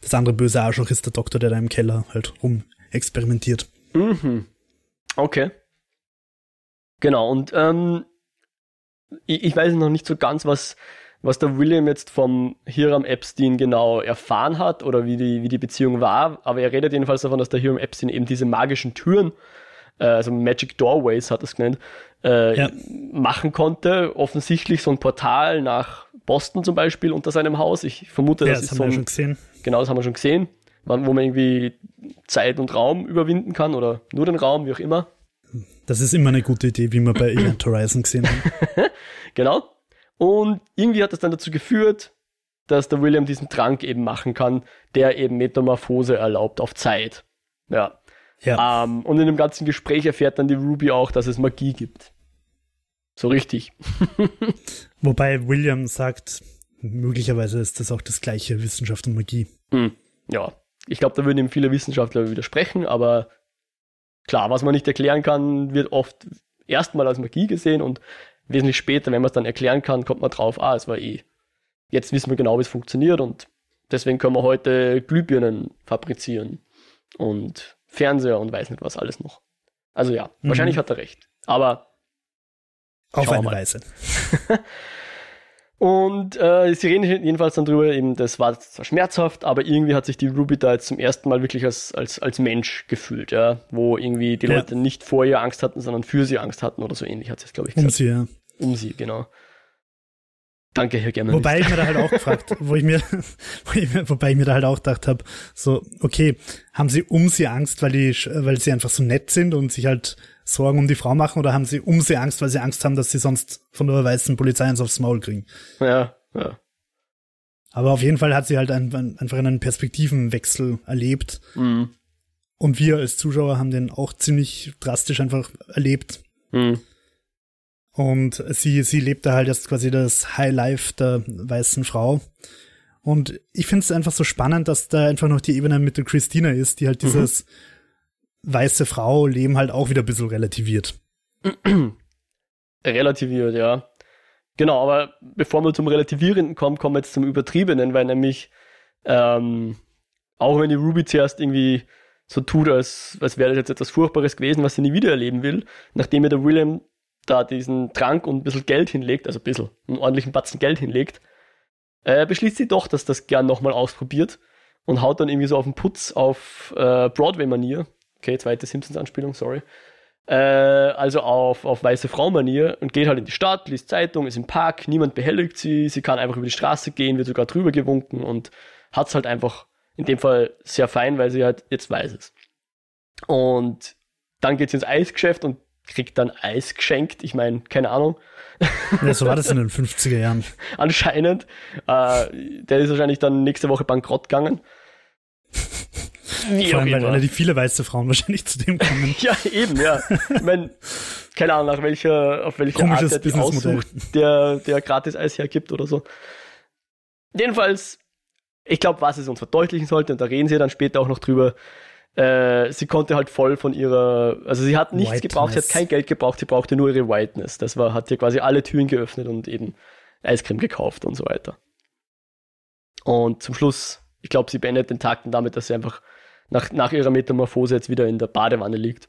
das andere böse Arschloch ist der Doktor, der da im Keller halt rum experimentiert. Mhm. Okay. Genau, und ähm, ich, ich weiß noch nicht so ganz, was, was der William jetzt vom Hiram Epstein genau erfahren hat oder wie die, wie die Beziehung war, aber er redet jedenfalls davon, dass der Hiram Epstein eben diese magischen Türen, äh, also Magic Doorways hat er es genannt, äh, ja. machen konnte. Offensichtlich so ein Portal nach Boston zum Beispiel unter seinem Haus. Ich vermute, ja, das, das ist so ein, schon gesehen. Genau, das haben wir schon gesehen, wo man irgendwie Zeit und Raum überwinden kann oder nur den Raum, wie auch immer. Das ist immer eine gute Idee, wie wir bei Event Horizon gesehen haben. genau. Und irgendwie hat das dann dazu geführt, dass der William diesen Trank eben machen kann, der eben Metamorphose erlaubt auf Zeit. Ja. ja. Ähm, und in dem ganzen Gespräch erfährt dann die Ruby auch, dass es Magie gibt. So richtig. Wobei William sagt, möglicherweise ist das auch das gleiche Wissenschaft und Magie. Hm. Ja. Ich glaube, da würden ihm viele Wissenschaftler widersprechen, aber klar, was man nicht erklären kann, wird oft erstmal als Magie gesehen und wesentlich später, wenn man es dann erklären kann, kommt man drauf, ah, es war eh. Jetzt wissen wir genau, wie es funktioniert und deswegen können wir heute Glühbirnen fabrizieren und Fernseher und weiß nicht was alles noch. Also ja, mhm. wahrscheinlich hat er recht. Aber auf eine Weise. Und äh, sie reden jedenfalls dann drüber, eben, das war zwar schmerzhaft, aber irgendwie hat sich die Ruby da jetzt zum ersten Mal wirklich als, als, als Mensch gefühlt, ja. Wo irgendwie die ja. Leute nicht vor ihr Angst hatten, sondern für sie Angst hatten oder so ähnlich hat sie es, glaube ich, gesagt. Um sie, ja. Um sie, genau. Danke, Herr Gemmer. Wobei ich mir da halt auch gefragt, wo ich mir, wo ich mir, wobei ich mir da halt auch gedacht habe, so, okay, haben sie um sie Angst, weil die, weil sie einfach so nett sind und sich halt Sorgen um die Frau machen oder haben sie um sie Angst, weil sie Angst haben, dass sie sonst von der weißen Polizei eins aufs Maul kriegen? Ja, ja. Aber auf jeden Fall hat sie halt ein, ein, einfach einen Perspektivenwechsel erlebt. Mhm. Und wir als Zuschauer haben den auch ziemlich drastisch einfach erlebt. Mhm. Und sie, sie lebt da halt jetzt quasi das High Life der weißen Frau. Und ich finde es einfach so spannend, dass da einfach noch die Ebene mit der Christina ist, die halt mhm. dieses mhm weiße Frau Leben halt auch wieder ein bisschen relativiert. relativiert, ja. Genau, aber bevor wir zum Relativierenden kommen, kommen wir jetzt zum Übertriebenen, weil nämlich, ähm, auch wenn die Ruby zuerst irgendwie so tut, als, als wäre das jetzt etwas Furchtbares gewesen, was sie nie wieder erleben will, nachdem ihr der William da diesen Trank und ein bisschen Geld hinlegt, also ein bisschen, einen ordentlichen Batzen Geld hinlegt, äh, beschließt sie doch, dass das gern nochmal ausprobiert und haut dann irgendwie so auf den Putz auf äh, Broadway-Manier Okay, zweite Simpsons-Anspielung, sorry. Äh, also auf, auf weiße Frau-Manier und geht halt in die Stadt, liest Zeitung, ist im Park, niemand behelligt sie, sie kann einfach über die Straße gehen, wird sogar drüber gewunken und hat es halt einfach in dem Fall sehr fein, weil sie halt jetzt weiß ist. Und dann geht sie ins Eisgeschäft und kriegt dann Eis geschenkt. Ich meine, keine Ahnung. Ja, so war das in den 50er Jahren. Anscheinend. Äh, der ist wahrscheinlich dann nächste Woche bankrott gegangen. Wie Vor allem, weil relativ viele weiße Frauen wahrscheinlich zu dem kommen. ja, eben, ja. Ich meine, keine Ahnung, nach welcher, auf welche Komisches Art der aussucht, der, der gratis Eis hergibt oder so. Jedenfalls, ich glaube, was es uns verdeutlichen sollte, und da reden sie dann später auch noch drüber, äh, sie konnte halt voll von ihrer, also sie hat nichts Whiteness. gebraucht, sie hat kein Geld gebraucht, sie brauchte nur ihre Whiteness. Das war, hat ihr quasi alle Türen geöffnet und eben Eiscreme gekauft und so weiter. Und zum Schluss, ich glaube, sie beendet den Tag dann damit, dass sie einfach nach, nach ihrer Metamorphose jetzt wieder in der Badewanne liegt.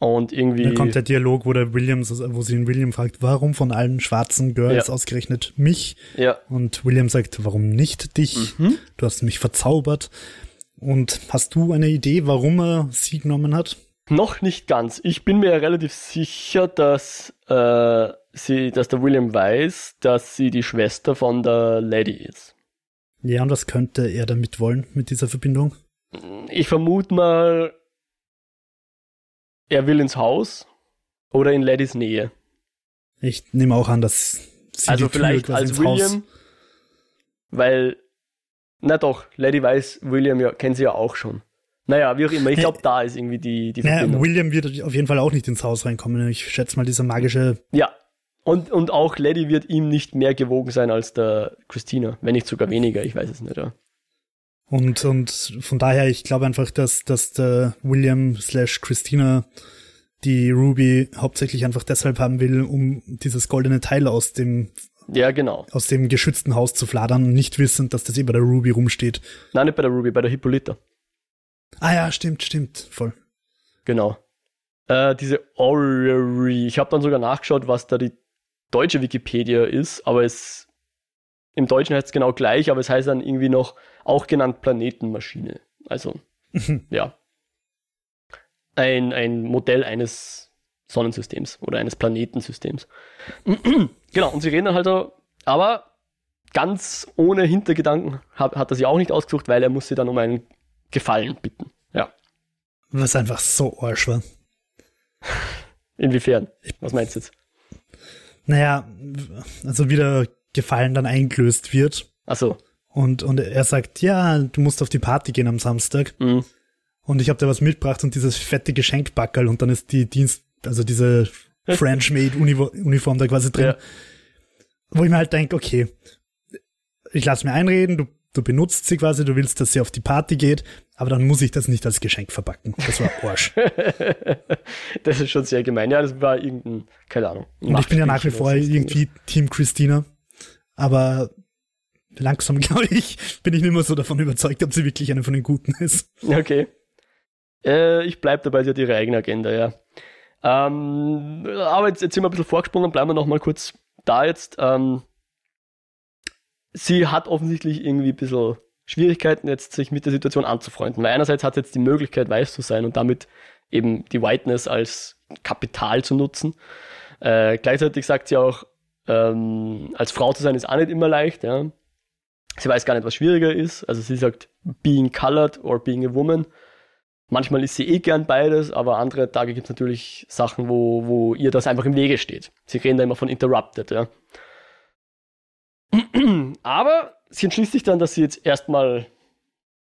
Und irgendwie. Da kommt der Dialog, wo der Williams, wo sie den William fragt, warum von allen schwarzen Girls ja. ausgerechnet mich? Ja. Und William sagt, warum nicht dich? Mhm. Du hast mich verzaubert. Und hast du eine Idee, warum er sie genommen hat? Noch nicht ganz. Ich bin mir relativ sicher, dass äh, sie, dass der William weiß, dass sie die Schwester von der Lady ist. Ja, und was könnte er damit wollen, mit dieser Verbindung? Ich vermute mal, er will ins Haus oder in Ladys Nähe. Ich nehme auch an, dass sie Also vielleicht als William, Haus weil, na doch, Lady weiß, William ja, kennt sie ja auch schon. Naja, wie auch immer, ich glaube, da ist irgendwie die, die Verbindung. Naja, William wird auf jeden Fall auch nicht ins Haus reinkommen. Ich schätze mal, dieser magische. Ja. Und, und auch Lady wird ihm nicht mehr gewogen sein als der Christina, wenn nicht sogar weniger, ich weiß es nicht, ja. Und, und von daher, ich glaube einfach, dass, dass der William slash Christina die Ruby hauptsächlich einfach deshalb haben will, um dieses goldene Teil aus dem ja, genau. Aus dem geschützten Haus zu fladern, nicht wissend, dass das eh bei der Ruby rumsteht. Nein, nicht bei der Ruby, bei der Hippolyta. Ah ja, stimmt, stimmt, voll. Genau. Äh, diese Orrery, ich habe dann sogar nachgeschaut, was da die deutsche Wikipedia ist, aber es im Deutschen heißt es genau gleich, aber es heißt dann irgendwie noch auch genannt Planetenmaschine. Also, ja. Ein, ein Modell eines Sonnensystems oder eines Planetensystems. genau, und sie reden dann halt so, aber ganz ohne Hintergedanken hat, hat er sie auch nicht ausgesucht, weil er muss sie dann um einen Gefallen bitten. Ja. Was einfach so arsch war. Inwiefern? Was meinst du jetzt? Naja, also wie der Gefallen dann eingelöst wird. Ach so. Und, und er sagt, ja, du musst auf die Party gehen am Samstag. Mhm. Und ich habe dir was mitgebracht und dieses fette Geschenkbackerl und dann ist die Dienst, also diese French-Made-Uniform da quasi drin. Ja. Wo ich mir halt denke, okay, ich lasse mir einreden, du du benutzt sie quasi, du willst, dass sie auf die Party geht, aber dann muss ich das nicht als Geschenk verpacken. Das war Arsch. das ist schon sehr gemein. Ja, das war irgendein, keine Ahnung. Und ich bin ja nach wie vor irgendwie Team Christina, aber langsam, glaube ich, bin ich nicht mehr so davon überzeugt, ob sie wirklich eine von den Guten ist. Okay. Äh, ich bleibe dabei, sie hat ihre eigene Agenda, ja. Ähm, aber jetzt, jetzt sind wir ein bisschen vorgesprungen, bleiben wir noch mal kurz da jetzt. Ähm, sie hat offensichtlich irgendwie ein bisschen Schwierigkeiten, jetzt sich mit der Situation anzufreunden. Weil einerseits hat sie jetzt die Möglichkeit, weiß zu sein und damit eben die Whiteness als Kapital zu nutzen. Äh, gleichzeitig sagt sie auch, ähm, als Frau zu sein ist auch nicht immer leicht. Ja. Sie weiß gar nicht, was schwieriger ist. Also sie sagt, being colored or being a woman. Manchmal ist sie eh gern beides, aber andere Tage gibt es natürlich Sachen, wo, wo ihr das einfach im Wege steht. Sie reden da immer von interrupted, ja. Aber sie entschließt sich dann, dass sie jetzt erstmal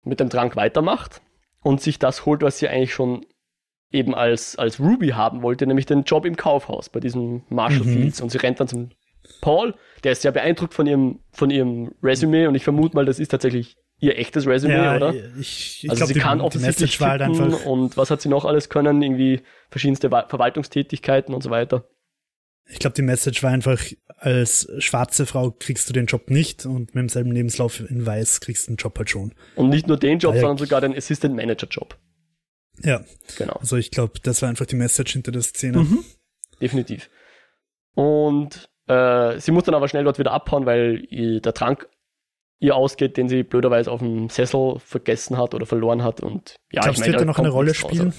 mit dem Trank weitermacht und sich das holt, was sie eigentlich schon eben als, als Ruby haben wollte, nämlich den Job im Kaufhaus bei diesem Marshall mhm. Fields. Und sie rennt dann zum Paul, der ist sehr beeindruckt von ihrem, von ihrem Resümee und ich vermute mal, das ist tatsächlich ihr echtes Resümee, ja, oder? Ich, ich also glaub, sie kann offensichtlich halt einfach und was hat sie noch alles können? Irgendwie verschiedenste Verwaltungstätigkeiten und so weiter. Ich glaube, die Message war einfach, als schwarze Frau kriegst du den Job nicht und mit demselben Lebenslauf in weiß kriegst du den Job halt schon. Und nicht nur den Job, ja, sondern sogar den Assistant Manager Job. Ja. Genau. Also ich glaube, das war einfach die Message hinter der Szene. Mhm. Definitiv. Und äh, sie muss dann aber schnell dort wieder abhauen, weil ihr, der Trank ihr ausgeht, den sie blöderweise auf dem Sessel vergessen hat oder verloren hat. Und ja, Glaubst, ich meine, wird er noch eine Rolle spielen?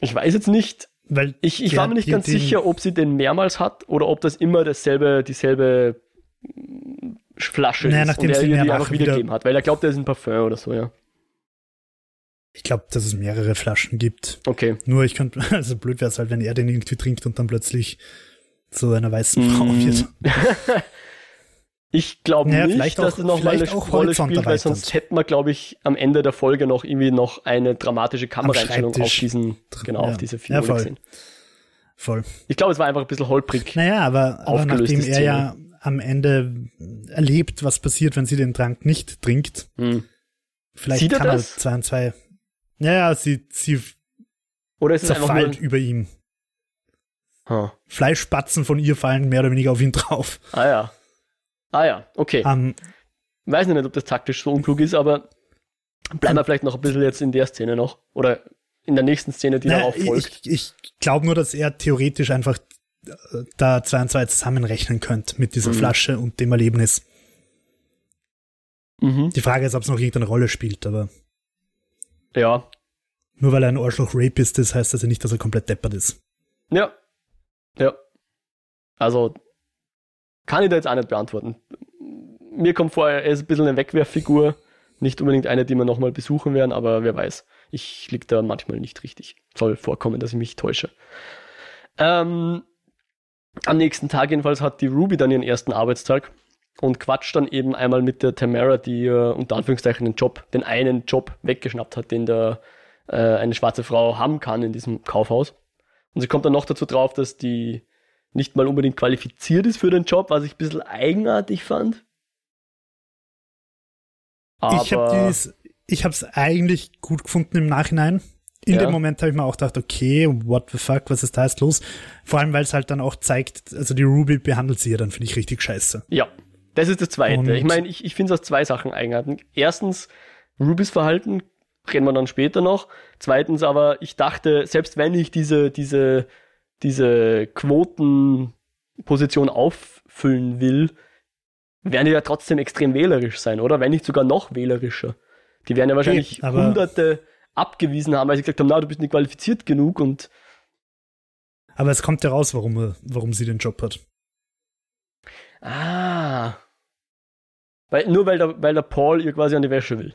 Ich weiß jetzt nicht. Weil ich, ich war mir nicht ganz sicher, ob sie den mehrmals hat oder ob das immer dasselbe, dieselbe Flasche naja, ist und er ihr die einfach wiedergegeben wieder hat, weil er glaubt, er ist ein Parfum oder so, ja. Ich glaube, dass es mehrere Flaschen gibt. Okay. Nur ich könnte, also blöd wäre es halt, wenn er den irgendwie trinkt und dann plötzlich zu einer weißen Frau mm. wird. Ich glaube naja, nicht, dass es noch mal eine Rolle spielt, weil sonst hätten wir, glaube ich, am Ende der Folge noch irgendwie noch eine dramatische Kameraeinstellung auf diesen, genau, ja. auf diese Figur ja, voll. gesehen. Voll. Ich glaube, es war einfach ein bisschen holprig. Naja, aber, aber nachdem er ja am Ende erlebt, was passiert, wenn sie den Trank nicht trinkt, hm. vielleicht Sieht kann er, das? er zwei und zwei. Naja, sie, sie Oder ist zerfällt über ihm. Huh. Fleischspatzen von ihr fallen mehr oder weniger auf ihn drauf. Ah ja. Ah ja, okay. Um, Weiß nicht, ob das taktisch so unklug ist, aber bleiben wir vielleicht noch ein bisschen jetzt in der Szene noch. Oder in der nächsten Szene, die naja, darauf folgt. Ich, ich glaube nur, dass er theoretisch einfach äh, da zwei und zwei zusammenrechnen könnte mit dieser mhm. Flasche und dem Erlebnis. Mhm. Die Frage ist, ob es noch irgendeine Rolle spielt, aber. Ja. Nur weil er ein Arschloch-Rapist ist, heißt das ja nicht, dass er komplett deppert ist. Ja, Ja. Also, kann ich da jetzt auch nicht beantworten. Mir kommt vor, er ist ein bisschen eine Wegwerffigur. Nicht unbedingt eine, die wir nochmal besuchen werden, aber wer weiß. Ich liege da manchmal nicht richtig. Soll vorkommen, dass ich mich täusche. Ähm, am nächsten Tag jedenfalls hat die Ruby dann ihren ersten Arbeitstag und quatscht dann eben einmal mit der Tamara, die äh, unter Anführungszeichen den Job, den einen Job weggeschnappt hat, den der, äh, eine schwarze Frau haben kann in diesem Kaufhaus. Und sie kommt dann noch dazu drauf, dass die nicht mal unbedingt qualifiziert ist für den Job, was ich ein bisschen eigenartig fand. Aber ich habe es eigentlich gut gefunden im Nachhinein. In ja. dem Moment habe ich mir auch gedacht, okay, what the fuck, was ist da jetzt los? Vor allem, weil es halt dann auch zeigt, also die Ruby behandelt sie ja dann, finde ich, richtig scheiße. Ja, das ist das Zweite. Und ich meine, ich, ich finde es aus zwei Sachen eigenartig. Erstens, Rubys Verhalten, reden wir dann später noch. Zweitens aber, ich dachte, selbst wenn ich diese, diese, diese Quotenposition auffüllen will, werden die ja trotzdem extrem wählerisch sein, oder? Wenn nicht sogar noch wählerischer. Die werden ja wahrscheinlich okay, hunderte abgewiesen haben, weil sie gesagt haben, na, du bist nicht qualifiziert genug und. Aber es kommt ja raus, warum, warum sie den Job hat. Ah. Weil, nur weil der, weil der Paul ihr quasi an die Wäsche will.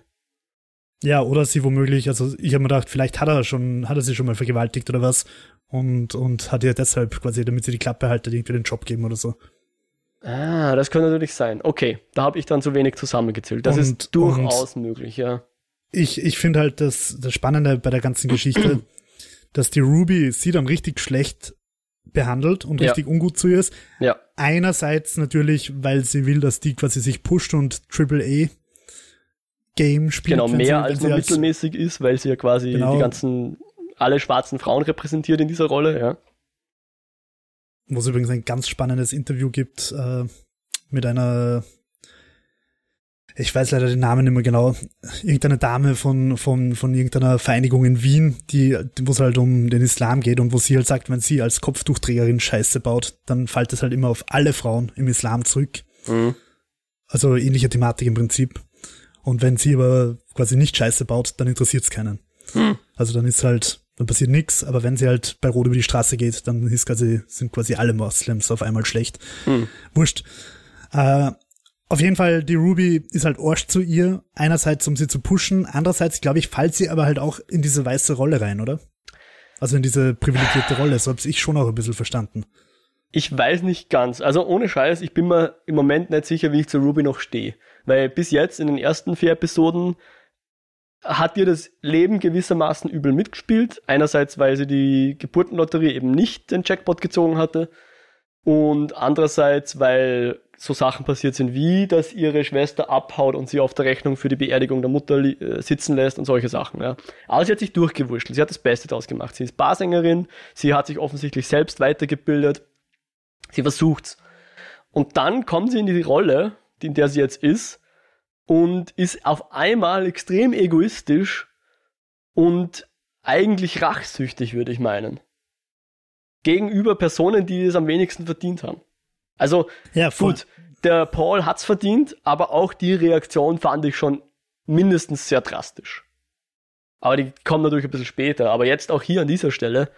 Ja, oder sie womöglich, also ich habe mir gedacht, vielleicht hat er schon, hat er sie schon mal vergewaltigt oder was und, und hat ihr deshalb quasi, damit sie die Klappe haltet, irgendwie den Job geben oder so. Ah, das könnte natürlich sein. Okay, da habe ich dann zu wenig zusammengezählt. Das und, ist durchaus möglich, ja ich, ich finde halt das, das Spannende bei der ganzen Geschichte, dass die Ruby sie dann richtig schlecht behandelt und ja. richtig ungut zu ihr ist. Ja. Einerseits natürlich, weil sie will, dass die quasi sich pusht und Triple A Game spielt. Genau, mehr sie, als nur mittelmäßig ist, weil sie ja quasi genau, die ganzen, alle schwarzen Frauen repräsentiert in dieser Rolle, ja. Wo es übrigens ein ganz spannendes Interview gibt äh, mit einer ich weiß leider den Namen nicht mehr genau, irgendeine Dame von, von, von irgendeiner Vereinigung in Wien, die, wo es halt um den Islam geht und wo sie halt sagt, wenn sie als Kopftuchträgerin Scheiße baut, dann fällt es halt immer auf alle Frauen im Islam zurück. Mhm. Also ähnliche Thematik im Prinzip. Und wenn sie aber quasi nicht Scheiße baut, dann interessiert es keinen. Mhm. Also dann ist halt, dann passiert nichts, aber wenn sie halt bei Rot über die Straße geht, dann ist quasi, sind quasi alle Moslems auf einmal schlecht. Mhm. Wurscht. Äh, auf jeden Fall, die Ruby ist halt Arsch zu ihr. Einerseits, um sie zu pushen. Andererseits, glaube ich, fällt sie aber halt auch in diese weiße Rolle rein, oder? Also in diese privilegierte Rolle. So habe ich schon auch ein bisschen verstanden. Ich weiß nicht ganz. Also ohne Scheiß, ich bin mir im Moment nicht sicher, wie ich zu Ruby noch stehe. Weil bis jetzt in den ersten vier Episoden hat ihr das Leben gewissermaßen übel mitgespielt. Einerseits, weil sie die Geburtenlotterie eben nicht den Jackpot gezogen hatte. Und andererseits, weil so Sachen passiert sind, wie dass ihre Schwester abhaut und sie auf der Rechnung für die Beerdigung der Mutter äh, sitzen lässt und solche Sachen. Ja. Aber sie hat sich durchgewurschtelt, sie hat das Beste daraus gemacht. Sie ist Barsängerin, sie hat sich offensichtlich selbst weitergebildet, sie versucht's. Und dann kommt sie in die Rolle, in der sie jetzt ist, und ist auf einmal extrem egoistisch und eigentlich rachsüchtig, würde ich meinen. Gegenüber Personen, die es am wenigsten verdient haben. Also ja, gut, der Paul hat's verdient, aber auch die Reaktion fand ich schon mindestens sehr drastisch. Aber die kommen natürlich ein bisschen später. Aber jetzt auch hier an dieser Stelle.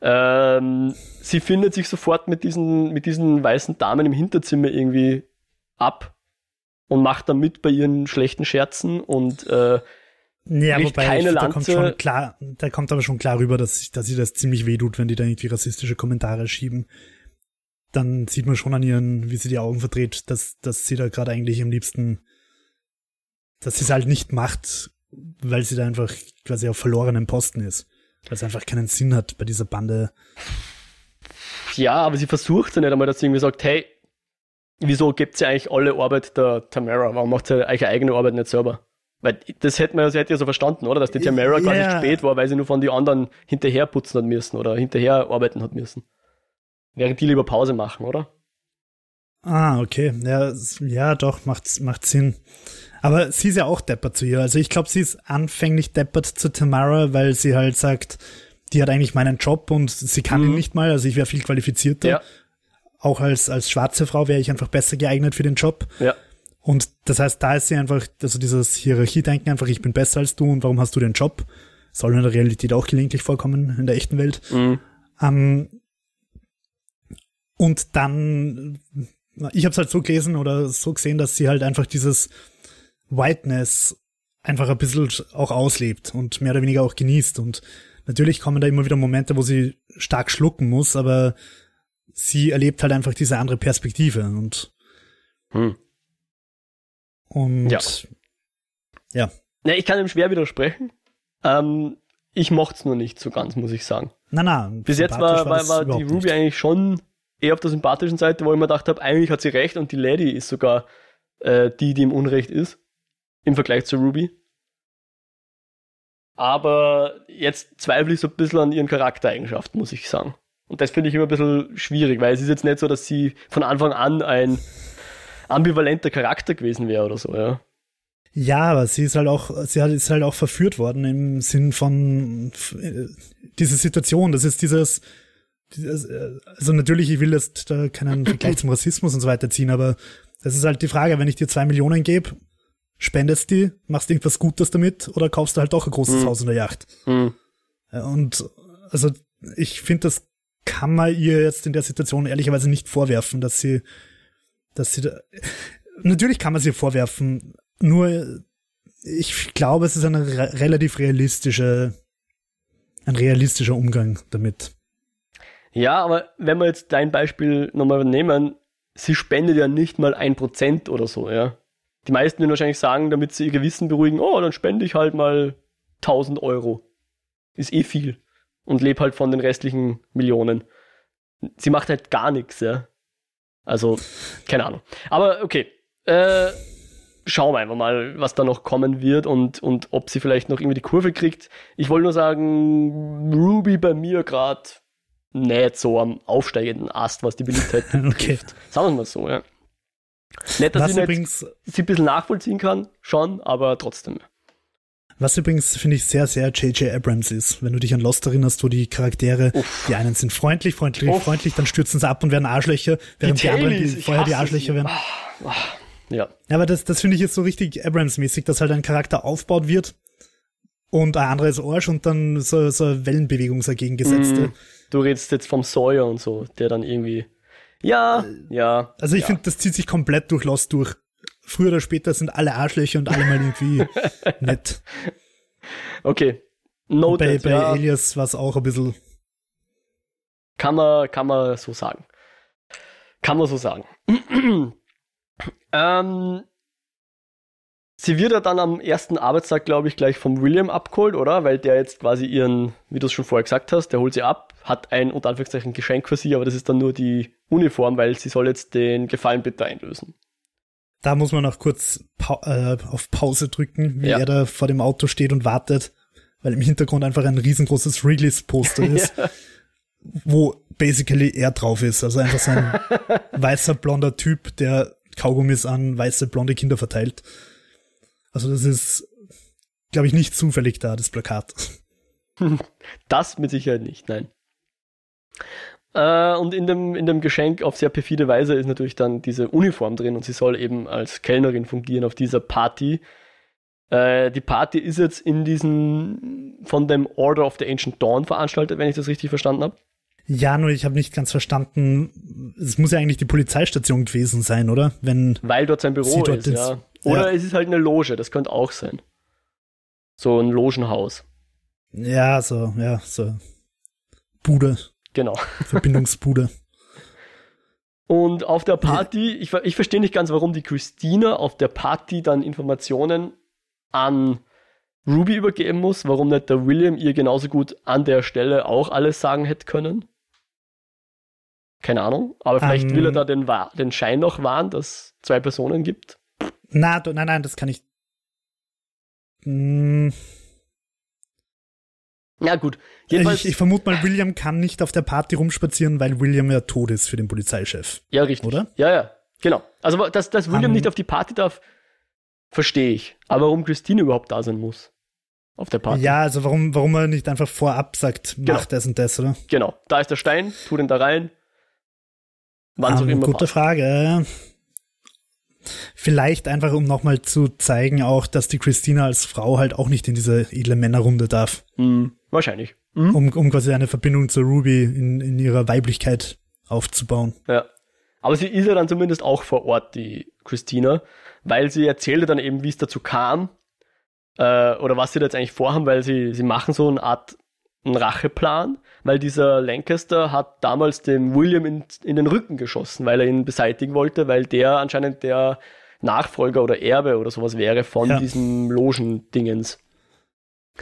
Ähm, sie findet sich sofort mit diesen, mit diesen weißen Damen im Hinterzimmer irgendwie ab und macht dann mit bei ihren schlechten Scherzen und äh, ja, wobei keine ich, da kommt schon klar, da kommt aber schon klar rüber, dass, dass sie das ziemlich weh tut, wenn die da irgendwie rassistische Kommentare schieben dann sieht man schon an ihren, wie sie die Augen verdreht, dass, dass sie da gerade eigentlich am liebsten, dass sie es halt nicht macht, weil sie da einfach quasi auf verlorenen Posten ist. Weil es einfach keinen Sinn hat bei dieser Bande. Ja, aber sie versucht ja nicht einmal, dass sie irgendwie sagt, hey, wieso gibt sie eigentlich alle Arbeit der Tamara? Warum macht sie eigentlich eigene Arbeit nicht selber? Weil das hätte man, das hätte ja so verstanden, oder? Dass die Tamara yeah. quasi spät war, weil sie nur von den anderen hinterher putzen hat müssen oder hinterher arbeiten hat müssen. Während die lieber Pause machen, oder? Ah, okay. Ja, ja doch, macht, macht Sinn. Aber sie ist ja auch deppert zu ihr. Also ich glaube, sie ist anfänglich deppert zu Tamara, weil sie halt sagt, die hat eigentlich meinen Job und sie kann mhm. ihn nicht mal. Also ich wäre viel qualifizierter. Ja. Auch als, als schwarze Frau wäre ich einfach besser geeignet für den Job. Ja. Und das heißt, da ist sie einfach, also dieses Hierarchie-Denken einfach, ich bin besser als du und warum hast du den Job? Soll in der Realität auch gelegentlich vorkommen, in der echten Welt. Mhm. Ähm, Und dann, ich habe es halt so gelesen oder so gesehen, dass sie halt einfach dieses Whiteness einfach ein bisschen auch auslebt und mehr oder weniger auch genießt. Und natürlich kommen da immer wieder Momente, wo sie stark schlucken muss, aber sie erlebt halt einfach diese andere Perspektive und hm. und ja. ja. ja. Ich kann ihm schwer widersprechen. Ähm, ich mochte es nur nicht so ganz, muss ich sagen. Na, na. Bis jetzt war, war, war die Ruby nicht. eigentlich schon eher auf der sympathischen Seite, wo ich mir gedacht habe, eigentlich hat sie recht und die Lady ist sogar äh, die, die im Unrecht ist. Im Vergleich zu Ruby. Aber jetzt zweifle ich so ein bisschen an ihren Charaktereigenschaften, muss ich sagen. Und das finde ich immer ein bisschen schwierig, weil es ist jetzt nicht so, dass sie von Anfang an ein ambivalenter Charakter gewesen wäre oder so, ja. Ja, aber sie ist halt auch, sie ist halt auch verführt worden im Sinn von äh, diese Situation. Das ist dieses, dieses äh, also natürlich, ich will jetzt da keinen Vergleich zum Rassismus und so weiter ziehen, aber das ist halt die Frage, wenn ich dir zwei Millionen gebe, spendest die, machst irgendwas Gutes damit oder kaufst du halt doch ein großes mhm. Haus in der Yacht? Mhm. Und also ich finde, das kann man ihr jetzt in der Situation ehrlicherweise nicht vorwerfen, dass sie, dass sie da, natürlich kann man sie vorwerfen, nur, ich glaube, es ist eine re relativ realistische, ein realistischer Umgang damit. Ja, aber wenn wir jetzt dein Beispiel nochmal nehmen, sie spendet ja nicht mal ein Prozent oder so, ja. Die meisten würden wahrscheinlich sagen, damit sie ihr Gewissen beruhigen, oh, dann spende ich halt mal 1000 Euro. Ist eh viel. Und lebe halt von den restlichen Millionen. Sie macht halt gar nichts, ja. Also, keine Ahnung. Aber okay. Äh, schauen wir einfach mal, was da noch kommen wird und, und ob sie vielleicht noch irgendwie die Kurve kriegt. Ich wollte nur sagen, Ruby bei mir gerade nicht so am aufsteigenden Ast, was die Beliebtheit betrifft. okay. Sagen wir mal so, ja. Nicht, dass was ich übrigens, sie ein bisschen nachvollziehen kann, schon, aber trotzdem. Was übrigens, finde ich, sehr, sehr J.J. Abrams ist. Wenn du dich an Lost erinnerst, wo die Charaktere, Uff. die einen sind freundlich, freundlich, Uff. freundlich, dann stürzen sie ab und werden Arschlöcher, während die, die anderen die vorher die Arschlöcher werden. Ah, ah. Ja. ja aber das, das finde ich jetzt so richtig Abrams-mäßig, dass halt ein Charakter aufgebaut wird und ein anderes Arsch und dann so, so eine Wellenbewegung dagegen gesetzt. Mm, du redest jetzt vom Sawyer und so, der dann irgendwie. Ja, äh, ja. Also ich ja. finde, das zieht sich komplett durch Lost durch. Früher oder später sind alle Arschlöcher und alle mal irgendwie nett. Okay. Noted, bei bei ja. Elias war es auch ein bisschen. Kann man, kann man so sagen. Kann man so sagen. Ähm, sie wird ja dann am ersten Arbeitstag, glaube ich, gleich vom William abgeholt, oder? Weil der jetzt quasi ihren, wie du es schon vorher gesagt hast, der holt sie ab, hat ein unter Anführungszeichen Geschenk für sie, aber das ist dann nur die Uniform, weil sie soll jetzt den Gefallen bitte einlösen. Da muss man noch kurz pa äh, auf Pause drücken, wie ja. er da vor dem Auto steht und wartet, weil im Hintergrund einfach ein riesengroßes Wrigley's-Poster ist. ja wo basically er drauf ist. Also einfach so ein weißer, blonder Typ, der Kaugummis an weiße, blonde Kinder verteilt. Also das ist, glaube ich, nicht zufällig da, das Plakat. Das mit Sicherheit nicht, nein. Äh, und in dem, in dem Geschenk auf sehr perfide Weise ist natürlich dann diese Uniform drin und sie soll eben als Kellnerin fungieren auf dieser Party. Äh, die Party ist jetzt in diesem von dem Order of the Ancient Dawn veranstaltet, wenn ich das richtig verstanden habe. Ja, nur ich habe nicht ganz verstanden. Es muss ja eigentlich die Polizeistation gewesen sein, oder? Wenn Weil dort sein Büro dort ist, ja. Oder ja. es ist halt eine Loge, das könnte auch sein. So ein Logenhaus. Ja, so, ja, so. Bude. Genau. Verbindungsbude. Und auf der Party, ich, ich verstehe nicht ganz, warum die Christina auf der Party dann Informationen an Ruby übergeben muss, warum nicht der William ihr genauso gut an der Stelle auch alles sagen hätte können. Keine Ahnung, aber vielleicht um, will er ähm. da den, den Schein noch wahren, dass es zwei Personen gibt. Na, nein, nein, das kann ich. Hm. Ja, gut. Jedenfalls, ich, ich vermute mal, William kann nicht auf der Party rumspazieren, weil William ja tot ist für den Polizeichef. Ja, richtig. Oder? Ja, ja, genau. Also, dass, dass William um, nicht auf die Party darf, verstehe ich. Aber warum Christine überhaupt da sein muss auf der Party. Ja, also warum, warum er nicht einfach vorab sagt, mach genau. das und das, oder? Genau, da ist der Stein, tu den da rein. Wann um, immer Gute passt. Frage. Vielleicht einfach, um nochmal zu zeigen, auch, dass die Christina als Frau halt auch nicht in diese edle Männerrunde darf. Mhm, wahrscheinlich. Mhm. Um, um quasi eine Verbindung zu Ruby in, in ihrer Weiblichkeit aufzubauen. Ja. Aber sie ist ja dann zumindest auch vor Ort, die Christina, weil sie erzählte dann eben, wie es dazu kam, äh, oder was sie da jetzt eigentlich vorhaben, weil sie, sie machen so eine Art einen Racheplan, weil dieser Lancaster hat damals dem William in, in den Rücken geschossen, weil er ihn beseitigen wollte, weil der anscheinend der Nachfolger oder Erbe oder sowas wäre von ja. diesem Logendingens.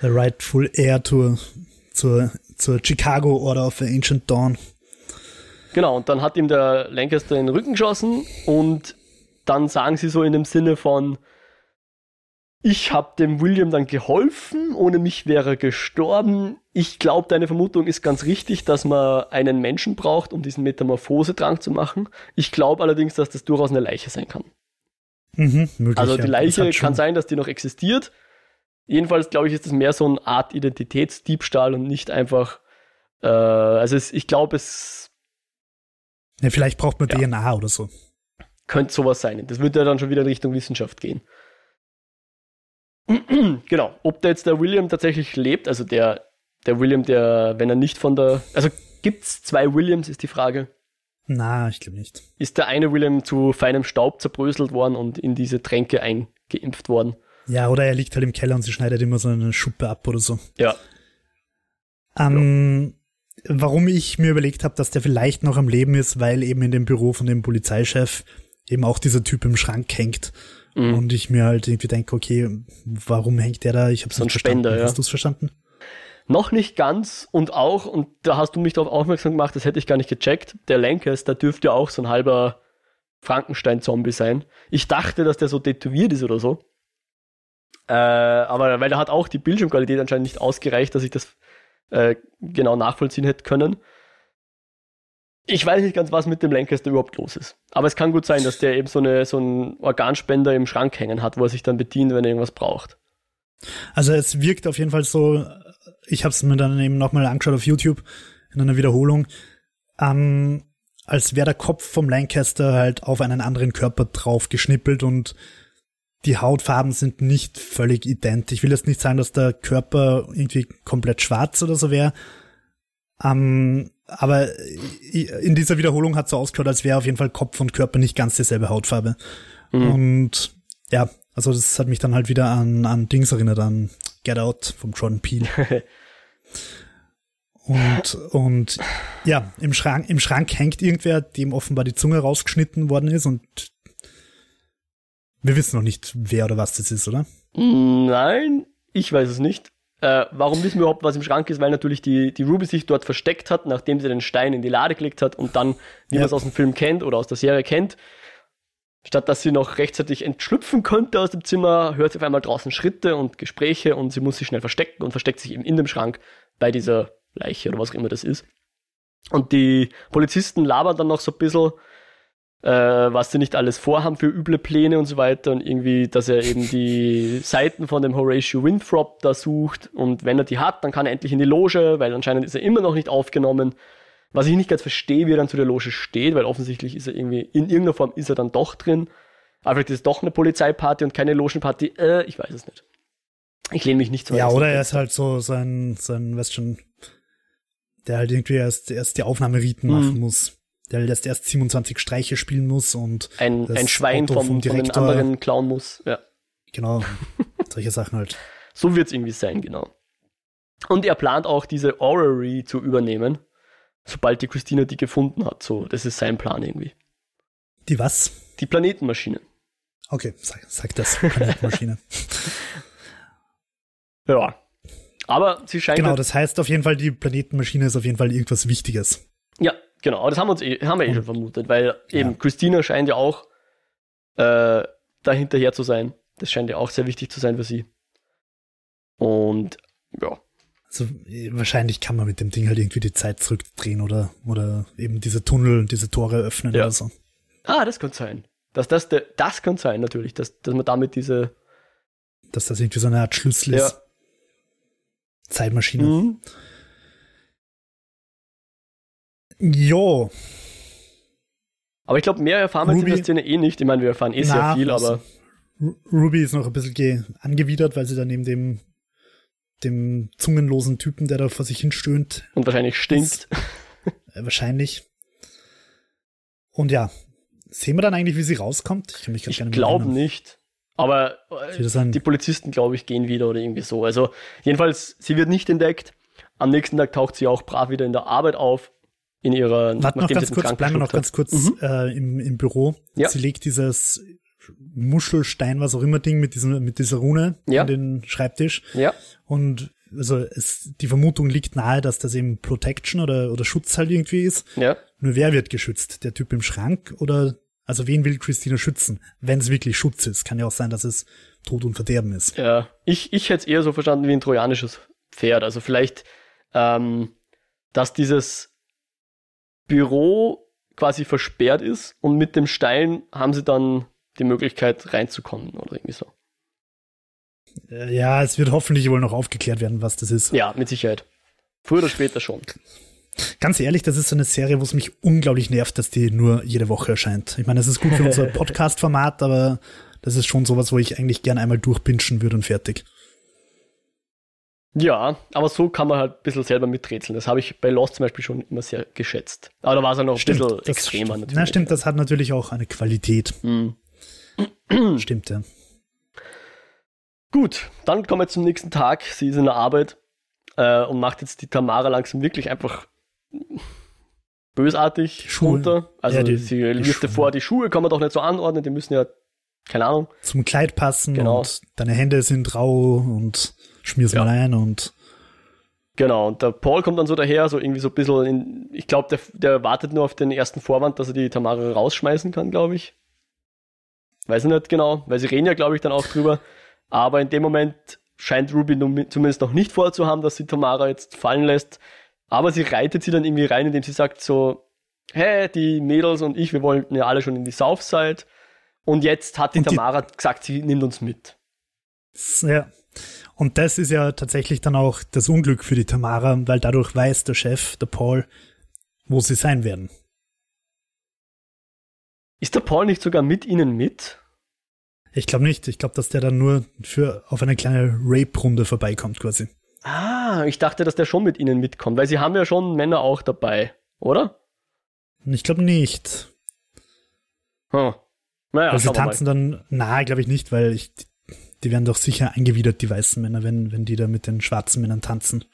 Der Rightful Heir zur, zur, zur Chicago Order of the Ancient Dawn. Genau, und dann hat ihm der Lancaster in den Rücken geschossen und dann sagen sie so in dem Sinne von, ich habe dem William dann geholfen, ohne mich wäre er gestorben. Ich glaube, deine Vermutung ist ganz richtig, dass man einen Menschen braucht, um diesen Metamorphosedrang zu machen. Ich glaube allerdings, dass das durchaus eine Leiche sein kann. Mhm, möglich, also die Leiche kann sein, dass die noch existiert. Jedenfalls glaube ich, ist das mehr so eine Art Identitätsdiebstahl und nicht einfach. Äh, also es, ich glaube, es. Ja, vielleicht braucht man ja. DNA oder so. Könnte sowas sein. Das würde ja dann schon wieder in Richtung Wissenschaft gehen. genau. Ob der jetzt der William tatsächlich lebt, also der, der William, der, wenn er nicht von der. Also gibt es zwei Williams, ist die Frage. Na, ich glaube nicht. Ist der eine William zu feinem Staub zerbröselt worden und in diese Tränke eingeimpft worden? Ja, oder er liegt halt im Keller und sie schneidet immer so eine Schuppe ab oder so. Ja. Ähm, ja. Warum ich mir überlegt habe, dass der vielleicht noch am Leben ist, weil eben in dem Büro von dem Polizeichef eben auch dieser Typ im Schrank hängt. Mhm. Und ich mir halt irgendwie denke, okay, warum hängt der da? Ich habe es nicht verstanden. Spender, ja. Hast du es verstanden? Noch nicht ganz und auch, und da hast du mich darauf aufmerksam gemacht, das hätte ich gar nicht gecheckt, der Lancaster dürfte ja auch so ein halber Frankenstein-Zombie sein. Ich dachte, dass der so tätowiert ist oder so. Äh, aber weil er hat auch die Bildschirmqualität anscheinend nicht ausgereicht, dass ich das äh, genau nachvollziehen hätte können. Ich weiß nicht ganz, was mit dem Lancaster überhaupt los ist. Aber es kann gut sein, dass der eben so, eine, so einen Organspender im Schrank hängen hat, wo er sich dann bedient, wenn er irgendwas braucht. Also es wirkt auf jeden Fall so, ich habe es mir dann eben nochmal angeschaut auf YouTube in einer Wiederholung, ähm, als wäre der Kopf vom Lancaster halt auf einen anderen Körper drauf geschnippelt und die Hautfarben sind nicht völlig ident. Ich will jetzt nicht sagen, dass der Körper irgendwie komplett schwarz oder so wäre. Ähm, aber in dieser Wiederholung hat so ausgeschaut, als wäre auf jeden Fall Kopf und Körper nicht ganz dieselbe Hautfarbe. Mhm. Und ja, also das hat mich dann halt wieder an, an Dings erinnert, an Get Out vom Jordan Peele. und, und ja, im Schrank, im Schrank hängt irgendwer, dem offenbar die Zunge rausgeschnitten worden ist und wir wissen noch nicht, wer oder was das ist, oder? Nein, ich weiß es nicht. Äh, warum wissen wir überhaupt, was im Schrank ist? Weil natürlich die, die Ruby sich dort versteckt hat, nachdem sie den Stein in die Lade gelegt hat und dann, wie ja. man es aus dem Film kennt oder aus der Serie kennt, statt dass sie noch rechtzeitig entschlüpfen könnte aus dem Zimmer, hört sie auf einmal draußen Schritte und Gespräche und sie muss sich schnell verstecken und versteckt sich eben in dem Schrank bei dieser Leiche oder was auch immer das ist. Und die Polizisten labern dann noch so ein bisschen äh, was sie nicht alles vorhaben für üble Pläne und so weiter und irgendwie, dass er eben die Seiten von dem Horatio Winthrop da sucht und wenn er die hat, dann kann er endlich in die Loge, weil anscheinend ist er immer noch nicht aufgenommen. Was ich nicht ganz verstehe, wie er dann zu der Loge steht, weil offensichtlich ist er irgendwie, in irgendeiner Form ist er dann doch drin. Aber vielleicht ist es doch eine Polizeiparty und keine Logenparty. Äh, ich weiß es nicht. Ich lehne mich nicht zu Ja, oder er ist halt so sein, sein, weißt schon, der halt irgendwie erst, erst die Aufnahmeriten mhm. machen muss der jetzt erst 27 Streiche spielen muss und ein, ein Schwein vom, vom Direktor, von den anderen klauen muss. Ja. Genau, solche Sachen halt. So wird es irgendwie sein, genau. Und er plant auch diese Orrery zu übernehmen, sobald die Christina die gefunden hat. So, das ist sein Plan irgendwie. Die was? Die Planetenmaschine. Okay, sag, sag das, Planetenmaschine. ja. Aber sie scheint. Genau, das heißt auf jeden Fall, die Planetenmaschine ist auf jeden Fall irgendwas Wichtiges. Ja, Genau, das haben wir uns eh, haben wir eh schon vermutet, weil eben ja. Christina scheint ja auch äh, dahinterher zu sein. Das scheint ja auch sehr wichtig zu sein für sie. Und ja. Also wahrscheinlich kann man mit dem Ding halt irgendwie die Zeit zurückdrehen oder, oder eben diese Tunnel, diese Tore öffnen ja. oder so. Ah, das könnte sein. Dass das, der, das könnte sein, natürlich, dass, dass man damit diese. Dass das irgendwie so eine Art Schlüssel ist. Ja. Zeitmaschine. Mhm. Jo. Aber ich glaube, mehr erfahren wir in der Szene eh nicht. Ich meine, wir erfahren eh sehr viel, aber. Ruby ist noch ein bisschen angewidert, weil sie dann neben dem, dem zungenlosen Typen, der da vor sich hin stöhnt. Und wahrscheinlich stinkt. Ist, äh, wahrscheinlich. Und ja, sehen wir dann eigentlich, wie sie rauskommt? Ich, ich glaube nicht. Aber äh, die Polizisten, glaube ich, gehen wieder oder irgendwie so. Also jedenfalls, sie wird nicht entdeckt. Am nächsten Tag taucht sie auch brav wieder in der Arbeit auf. In ihrer, Warte noch ganz kurz, bleiben wir noch ganz kurz mhm. äh, im, im Büro. Ja. Sie legt dieses Muschelstein, was auch immer Ding mit diesem, mit dieser Rune ja. an den Schreibtisch. Ja. Und also es, die Vermutung liegt nahe, dass das eben Protection oder, oder Schutz halt irgendwie ist. Ja. Nur wer wird geschützt? Der Typ im Schrank oder also wen will Christina schützen? Wenn es wirklich Schutz ist. Kann ja auch sein, dass es Tod und Verderben ist. Ja, ich, ich hätte es eher so verstanden wie ein trojanisches Pferd. Also vielleicht, ähm, dass dieses Büro quasi versperrt ist und mit dem Stein haben sie dann die Möglichkeit reinzukommen oder irgendwie so. Äh, ja, es wird hoffentlich wohl noch aufgeklärt werden, was das ist. Ja, mit Sicherheit. Früher oder später schon. Ganz ehrlich, das ist so eine Serie, wo es mich unglaublich nervt, dass die nur jede Woche erscheint. Ich meine, es ist gut für unser Podcast-Format, aber das ist schon sowas, wo ich eigentlich gern einmal durchpinschen würde und fertig. Ja, aber so kann man halt ein bisschen selber miträtseln. Das habe ich bei Lost zum Beispiel schon immer sehr geschätzt. Aber da war es ja noch stimmt, ein bisschen extremer natürlich. Na stimmt, das hat natürlich auch eine Qualität. Mhm. stimmt, ja. Gut, dann kommen wir zum nächsten Tag. Sie ist in der Arbeit äh, und macht jetzt die Tamara langsam wirklich einfach bösartig Schuhe. runter. Also ja, die, sie liest vor, die Schuhe kann man doch nicht so anordnen, die müssen ja, keine Ahnung. Zum Kleid passen genau. und deine Hände sind rau und schmier's ja. mal ein und Genau, und der Paul kommt dann so daher, so irgendwie so ein bisschen in, ich glaube, der, der wartet nur auf den ersten Vorwand, dass er die Tamara rausschmeißen kann, glaube ich. Weiß ich nicht genau, weil sie reden ja, glaube ich, dann auch drüber. Aber in dem Moment scheint Ruby zumindest noch nicht vorzuhaben, dass sie Tamara jetzt fallen lässt. Aber sie reitet sie dann irgendwie rein, indem sie sagt so, hey, die Mädels und ich, wir wollten ja alle schon in die Southside. Und jetzt hat die, die Tamara gesagt, sie nimmt uns mit. Ja. Und das ist ja tatsächlich dann auch das Unglück für die Tamara, weil dadurch weiß der Chef, der Paul, wo sie sein werden. Ist der Paul nicht sogar mit ihnen mit? Ich glaube nicht. Ich glaube, dass der dann nur für auf eine kleine Rape-Runde vorbeikommt, quasi. Ah, ich dachte, dass der schon mit ihnen mitkommt, weil sie haben ja schon Männer auch dabei, oder? Ich glaube nicht. Hm. Naja, also sie tanzen dann, na, glaube ich nicht, weil ich, die werden doch sicher eingewidert, die weißen Männer, wenn, wenn die da mit den schwarzen Männern tanzen.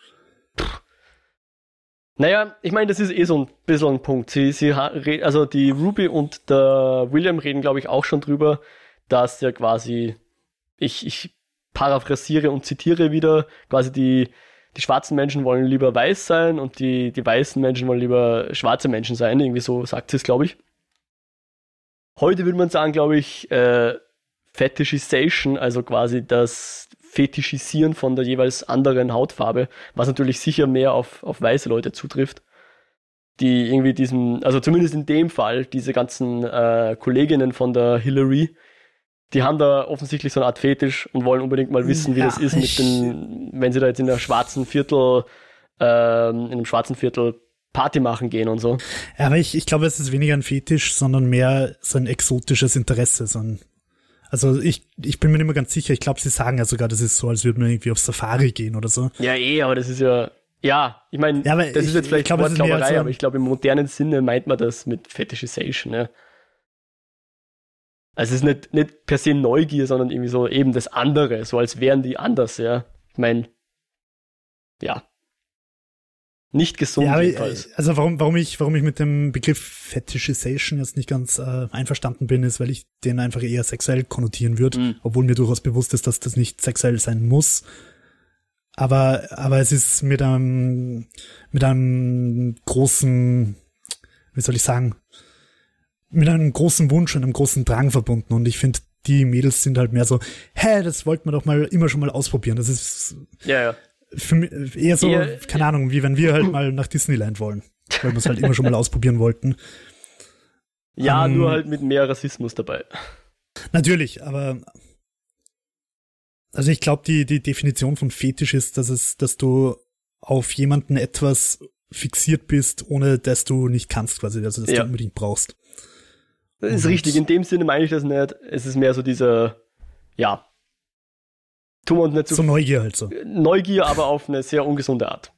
Naja, ich meine, das ist eh so ein bisschen ein Punkt. Sie, sie, also die Ruby und der William reden, glaube ich, auch schon drüber, dass ja quasi, ich, ich paraphrasiere und zitiere wieder, quasi die, die schwarzen Menschen wollen lieber weiß sein und die, die weißen Menschen wollen lieber schwarze Menschen sein. Irgendwie so sagt sie es, glaube ich. Heute würde man sagen, glaube ich, äh, Fetishization, also quasi das Fetischisieren von der jeweils anderen Hautfarbe, was natürlich sicher mehr auf, auf weiße Leute zutrifft, die irgendwie diesen, also zumindest in dem Fall, diese ganzen äh, Kolleginnen von der Hillary, die haben da offensichtlich so eine Art Fetisch und wollen unbedingt mal wissen, wie ja, das ist mit den, wenn sie da jetzt in der schwarzen Viertel, ähm, in einem schwarzen Viertel Party machen gehen und so. Ja, aber ich, ich glaube, es ist weniger ein Fetisch, sondern mehr so ein exotisches Interesse. So ein, also ich, ich bin mir nicht mehr ganz sicher. Ich glaube, sie sagen ja sogar, das ist so, als würde man irgendwie auf Safari gehen oder so. Ja, eh, aber das ist ja, ja, ich meine, ja, das ich, ist jetzt vielleicht Wortklauberei, so aber ich glaube, im modernen Sinne meint man das mit Fetishization, ja. Also es ist nicht, nicht per se Neugier, sondern irgendwie so eben das andere, so als wären die anders, ja. Ich meine, ja. Nicht gesund ja, jedenfalls. Also warum, warum ich, warum ich mit dem Begriff Fetishization jetzt nicht ganz äh, einverstanden bin, ist, weil ich den einfach eher sexuell konnotieren würde, mhm. obwohl mir durchaus bewusst ist, dass das nicht sexuell sein muss. Aber, aber es ist mit einem, mit einem großen, wie soll ich sagen, mit einem großen Wunsch und einem großen Drang verbunden. Und ich finde, die Mädels sind halt mehr so, hä, das wollten wir doch mal immer schon mal ausprobieren. Das ist ja, ja. Für mich eher so, eher, keine Ahnung, wie wenn wir halt mal nach Disneyland wollen. Weil wir es halt immer schon mal ausprobieren wollten. Ja, um, nur halt mit mehr Rassismus dabei. Natürlich, aber also ich glaube, die, die Definition von Fetisch ist, dass es, dass du auf jemanden etwas fixiert bist, ohne dass du nicht kannst, quasi, also dass ja. du unbedingt brauchst. Das ist richtig, in dem Sinne meine ich das nicht. Es ist mehr so diese, ja, tun wir uns nicht so. Neugier halt so. Neugier, aber auf eine sehr ungesunde Art.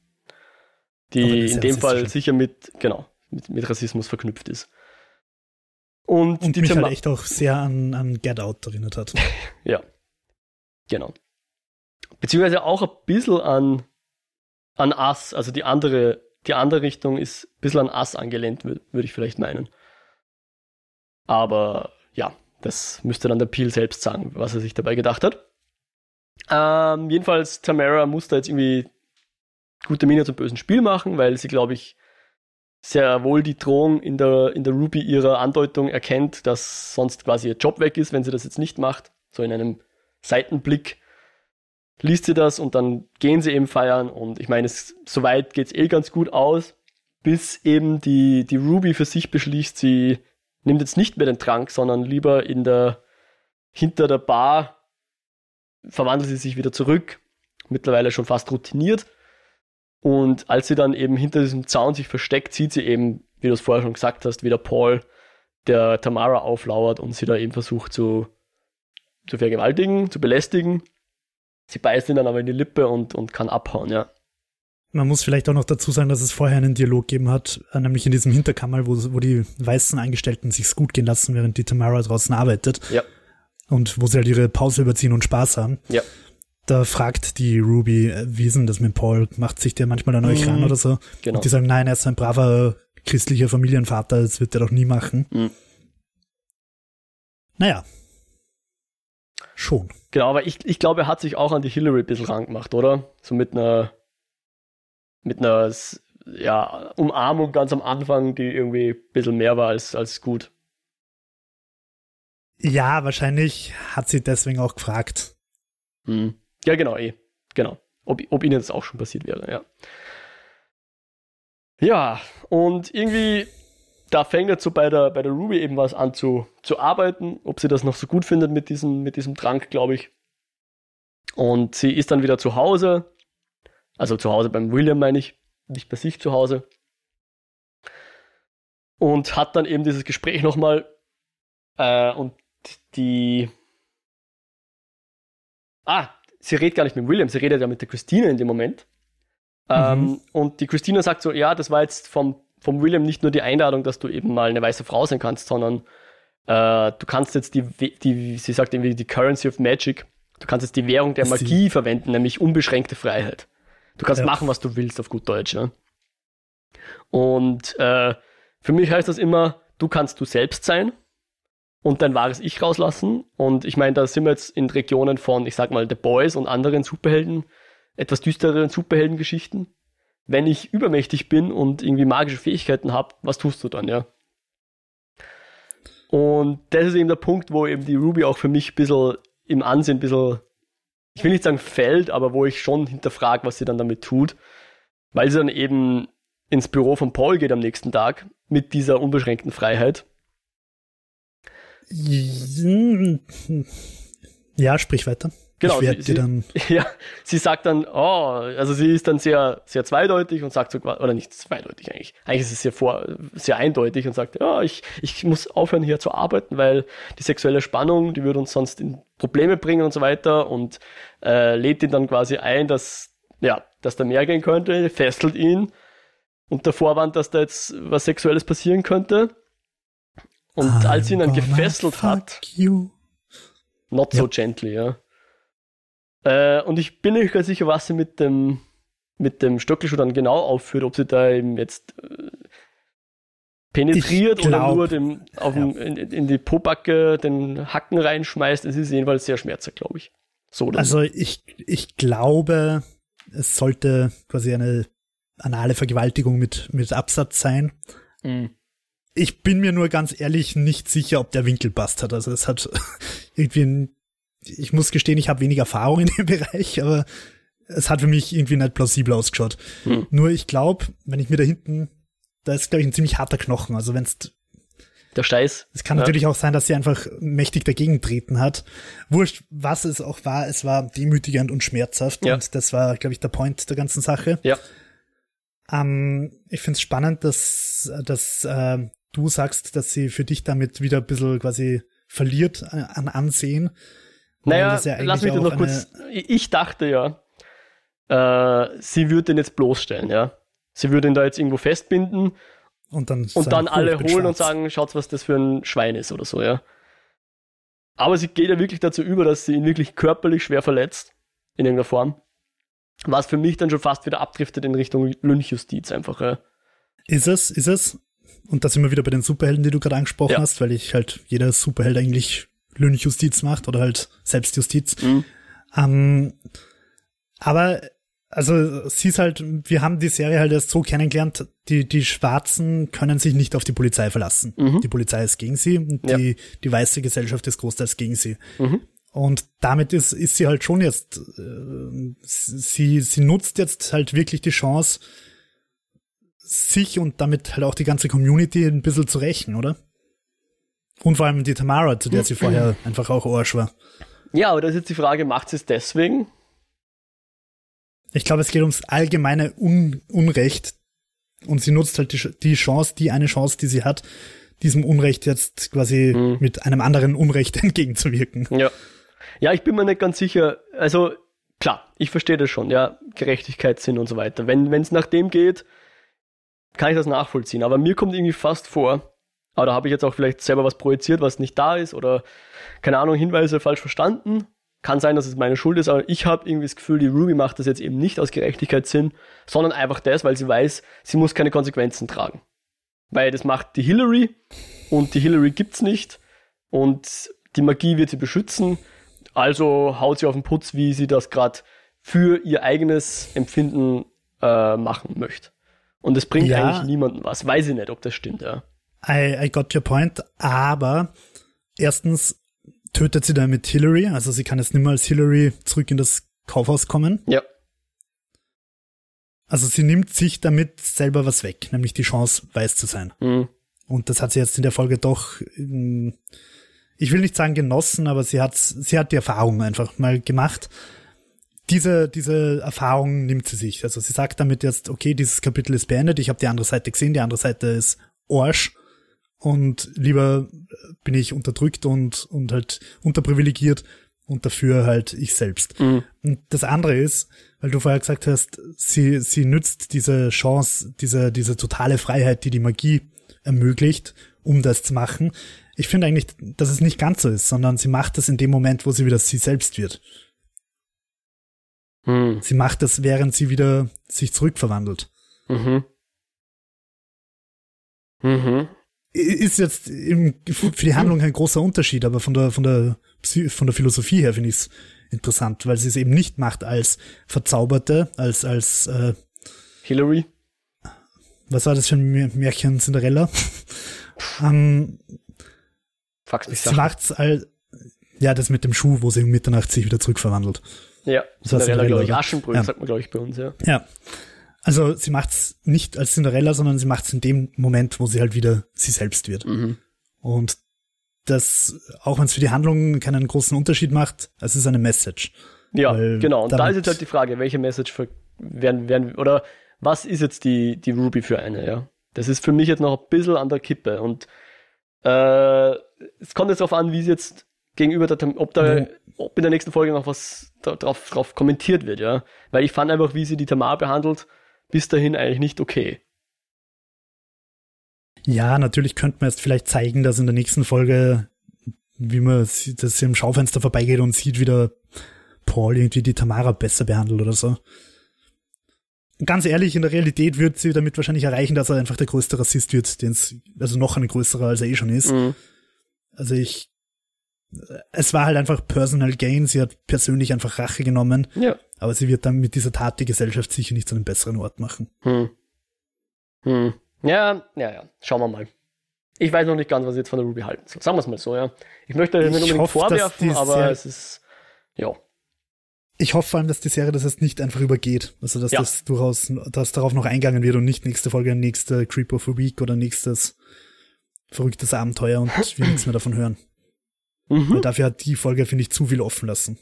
Die in dem Fall sicher mit, genau, mit, mit Rassismus verknüpft ist. Und, und die mich halt echt auch sehr an, an Get Out erinnert hat. ja, genau. Beziehungsweise auch ein bisschen an, an Us, also die andere, die andere Richtung ist ein bisschen an Us angelehnt, würde ich vielleicht meinen. Aber ja, das müsste dann der Peel selbst sagen, was er sich dabei gedacht hat. Ähm, jedenfalls, Tamara muss da jetzt irgendwie gute Miene zum bösen Spiel machen, weil sie, glaube ich, sehr wohl die Drohung in der, in der Ruby ihrer Andeutung erkennt, dass sonst quasi ihr Job weg ist, wenn sie das jetzt nicht macht. So in einem Seitenblick liest sie das und dann gehen sie eben feiern und ich meine, es, soweit geht's eh ganz gut aus, bis eben die, die Ruby für sich beschließt, sie nimmt jetzt nicht mehr den Trank, sondern lieber in der, hinter der Bar verwandelt sie sich wieder zurück, mittlerweile schon fast routiniert. Und als sie dann eben hinter diesem Zaun sich versteckt, sieht sie eben, wie du es vorher schon gesagt hast, wie der Paul der Tamara auflauert und sie da eben versucht zu, zu vergewaltigen, zu belästigen. Sie beißt ihn dann aber in die Lippe und, und kann abhauen, ja. Man muss vielleicht auch noch dazu sagen, dass es vorher einen Dialog gegeben hat, äh, nämlich in diesem Hinterkammer, wo, wo die weißen Angestellten sich's gut gehen lassen, während die Tamara draußen arbeitet. Ja. Und wo sie halt ihre Pause überziehen und Spaß haben. Ja. Da fragt die Ruby, äh, wie ist denn das mit Paul? Macht sich der manchmal an euch mhm. ran oder so? Genau. Und die sagen, nein, er ist ein braver christlicher Familienvater, das wird er doch nie machen. Mhm. Naja. Schon. Genau, aber ich, ich glaube, er hat sich auch an die Hillary ein bisschen rangemacht, oder? So mit einer mit einer ja, Umarmung ganz am Anfang, die irgendwie ein bisschen mehr war als, als gut. Ja, wahrscheinlich hat sie deswegen auch gefragt. Hm. Ja, genau, eh. Genau. Ob, ob ihnen das auch schon passiert wäre, ja. Ja, und irgendwie, da fängt jetzt so bei der, bei der Ruby eben was an zu, zu arbeiten, ob sie das noch so gut findet mit diesem, mit diesem Trank, glaube ich. Und sie ist dann wieder zu Hause also zu Hause beim William meine ich, nicht bei sich zu Hause. Und hat dann eben dieses Gespräch nochmal äh, und die. Ah, sie redet gar nicht mit William, sie redet ja mit der Christine in dem Moment. Ähm, mhm. Ähm, und die Christine sagt so, ja, das war jetzt vom, vom William nicht nur die Einladung, dass du eben mal eine weiße Frau sein kannst, sondern äh, du kannst jetzt die, die, sie sagt irgendwie die Currency of Magic, du kannst jetzt die Währung der Magie sie verwenden, nämlich unbeschränkte Freiheit. Du kannst ja. machen, was du willst, auf gut Deutsch. Ja? Und äh, für mich heißt das immer, du kannst du selbst sein und dein wahres Ich rauslassen. Und ich meine, da sind wir jetzt in Regionen von, ich sag mal, The Boys und anderen Superhelden, etwas düstereren Superheldengeschichten. Wenn ich übermächtig bin und irgendwie magische Fähigkeiten habe, was tust du dann, ja? Und das ist eben der Punkt, wo eben die Ruby auch für mich ein bisschen im Ansehen ein bisschen ich will nicht sagen fällt, aber wo ich schon hinterfrage, was sie dann damit tut, weil sie dann eben ins Büro von Paul geht am nächsten Tag mit dieser unbeschränkten Freiheit. Ja, sprich weiter. Genau, sie, sie, dann ja, sie sagt dann, oh, also sie ist dann sehr, sehr zweideutig und sagt so, oder nicht zweideutig eigentlich, eigentlich ist es sehr, vor, sehr eindeutig und sagt, ja, ich, ich muss aufhören hier zu arbeiten, weil die sexuelle Spannung, die würde uns sonst in Probleme bringen und so weiter und äh, lädt ihn dann quasi ein, dass, ja, dass da mehr gehen könnte, fesselt ihn unter Vorwand, dass da jetzt was Sexuelles passieren könnte. Und I'm als sie ihn dann gefesselt hat, you. not so ja. gently, ja äh, und ich bin nicht ganz sicher, was sie mit dem, mit dem Stöckelschuh dann genau aufführt, ob sie da eben jetzt äh, penetriert glaub, oder nur dem, auf ja. dem, in, in, die Pobacke den Hacken reinschmeißt. Es ist jedenfalls sehr schmerzhaft, glaube ich. So also ich, ich glaube, es sollte quasi eine anale Vergewaltigung mit, mit Absatz sein. Mhm. Ich bin mir nur ganz ehrlich nicht sicher, ob der Winkel passt hat. Also es hat irgendwie ein ich muss gestehen, ich habe wenig Erfahrung in dem Bereich, aber es hat für mich irgendwie nicht plausibel ausgeschaut. Hm. Nur ich glaube, wenn ich mir da hinten, da ist, glaube ich, ein ziemlich harter Knochen. Also wenn es der Steiß. Es kann ja. natürlich auch sein, dass sie einfach mächtig dagegen treten hat. Wurscht, was es auch war, es war demütigend und schmerzhaft. Ja. Und das war, glaube ich, der Point der ganzen Sache. Ja. Ähm, ich finde es spannend, dass, dass äh, du sagst, dass sie für dich damit wieder ein bisschen quasi verliert an Ansehen. Naja, ja lass mich noch kurz. Ich dachte ja, äh, sie würde ihn jetzt bloßstellen, ja. Sie würde ihn da jetzt irgendwo festbinden Und dann, und dann alle holen schwarz. und sagen, schaut, was das für ein Schwein ist oder so, ja. Aber sie geht ja wirklich dazu über, dass sie ihn wirklich körperlich schwer verletzt. In irgendeiner Form. Was für mich dann schon fast wieder abdriftet in Richtung Lynchjustiz einfach, ja. Ist es, ist es. Und da sind wir wieder bei den Superhelden, die du gerade angesprochen ja. hast, weil ich halt jeder Superheld eigentlich Lynchjustiz macht oder halt Selbstjustiz. Mhm. Ähm, aber also sie ist halt, wir haben die Serie halt erst so kennengelernt, die, die Schwarzen können sich nicht auf die Polizei verlassen. Mhm. Die Polizei ist gegen sie und ja. die, die weiße Gesellschaft ist großteils gegen sie. Mhm. Und damit ist, ist sie halt schon jetzt, äh, sie, sie nutzt jetzt halt wirklich die Chance, sich und damit halt auch die ganze Community ein bisschen zu rächen, oder? Und vor allem die Tamara, zu der sie vorher einfach auch Arsch war. Ja, aber das ist jetzt die Frage, macht sie es deswegen? Ich glaube, es geht ums allgemeine Un Unrecht. Und sie nutzt halt die, die, Chance, die eine Chance, die sie hat, diesem Unrecht jetzt quasi mhm. mit einem anderen Unrecht entgegenzuwirken. Ja. Ja, ich bin mir nicht ganz sicher. Also, klar, ich verstehe das schon, ja, Gerechtigkeitssinn und so weiter. Wenn es nach dem geht, kann ich das nachvollziehen. Aber mir kommt irgendwie fast vor, aber da habe ich jetzt auch vielleicht selber was projiziert, was nicht da ist oder keine Ahnung, Hinweise falsch verstanden. Kann sein, dass es meine Schuld ist, aber ich habe irgendwie das Gefühl, die Ruby macht das jetzt eben nicht aus Gerechtigkeitssinn, sondern einfach das, weil sie weiß, sie muss keine Konsequenzen tragen. Weil das macht die Hillary und die Hillary gibt's nicht und die Magie wird sie beschützen. Also haut sie auf den Putz, wie sie das gerade für ihr eigenes Empfinden äh, machen möchte. Und es bringt ja. eigentlich niemandem was. Weiß ich nicht, ob das stimmt, ja. I, I got your point, aber erstens tötet sie damit Hillary, also sie kann jetzt nicht mehr als Hillary zurück in das Kaufhaus kommen. Ja. Also sie nimmt sich damit selber was weg, nämlich die Chance, weiß zu sein. Mhm. Und das hat sie jetzt in der Folge doch, ähm, ich will nicht sagen genossen, aber sie hat, sie hat die Erfahrung einfach mal gemacht. Diese, diese Erfahrung nimmt sie sich. Also sie sagt damit jetzt, okay, dieses Kapitel ist beendet, ich habe die andere Seite gesehen, die andere Seite ist Arsch und lieber bin ich unterdrückt und, und halt unterprivilegiert und dafür halt ich selbst. Mhm. Und das andere ist, weil du vorher gesagt hast, sie, sie nützt diese Chance, diese, diese totale Freiheit, die die Magie ermöglicht, um das zu machen. Ich finde eigentlich, dass es nicht ganz so ist, sondern sie macht das in dem Moment, wo sie wieder sie selbst wird. Mhm. Sie macht das, während sie wieder sich zurückverwandelt. Mhm. Mhm ist jetzt im, für die Handlung kein großer Unterschied, aber von der, von der, von der Philosophie her finde ich es interessant, weil sie es eben nicht macht als Verzauberte, als, als, äh, Hillary. Was war das für ein Märchen Cinderella? ähm, Fax mich sie macht's als, ja, das mit dem Schuh, wo sie um Mitternacht sich wieder zurückverwandelt. Ja, Cinderella, glaube ich. Aschenbrödel, ja. sagt man, glaube ich, bei uns, ja. Ja. Also sie macht's nicht als Cinderella, sondern sie macht's in dem Moment, wo sie halt wieder sie selbst wird. Mhm. Und das, auch wenn es für die Handlung keinen großen Unterschied macht, es ist eine Message. Ja, genau. Und da ist jetzt halt die Frage, welche Message für, werden, werden, oder was ist jetzt die, die Ruby für eine, ja? Das ist für mich jetzt noch ein bisschen an der Kippe und äh, es kommt jetzt darauf an, wie es jetzt gegenüber der, ob da, ob in der nächsten Folge noch was drauf, drauf kommentiert wird, ja. Weil ich fand einfach, wie sie die Tamar behandelt, bis dahin eigentlich nicht okay. Ja, natürlich könnte man jetzt vielleicht zeigen, dass in der nächsten Folge, wie man sieht, dass sie im Schaufenster vorbeigeht und sieht, wie der Paul irgendwie die Tamara besser behandelt oder so. Ganz ehrlich, in der Realität wird sie damit wahrscheinlich erreichen, dass er einfach der größte Rassist wird, den es, also noch ein größerer, als er eh schon ist. Mhm. Also ich, es war halt einfach Personal Gain, sie hat persönlich einfach Rache genommen. Ja. Aber sie wird dann mit dieser Tat die Gesellschaft sicher nicht zu einem besseren Ort machen. Hm. Hm. Ja, ja, ja. Schauen wir mal. Ich weiß noch nicht ganz, was ich jetzt von der Ruby halten soll. Sagen wir es mal so, ja. Ich möchte das nicht unbedingt hoffe, vorwerfen, aber Serie, es ist, ja. Ich hoffe vor allem, dass die Serie das jetzt nicht einfach übergeht. Also, dass ja. das durchaus, dass darauf noch eingegangen wird und nicht nächste Folge, nächste Creep of a Week oder nächstes verrücktes Abenteuer und wir nichts mehr davon hören. Mhm. Dafür hat die Folge, finde ich, zu viel offen lassen.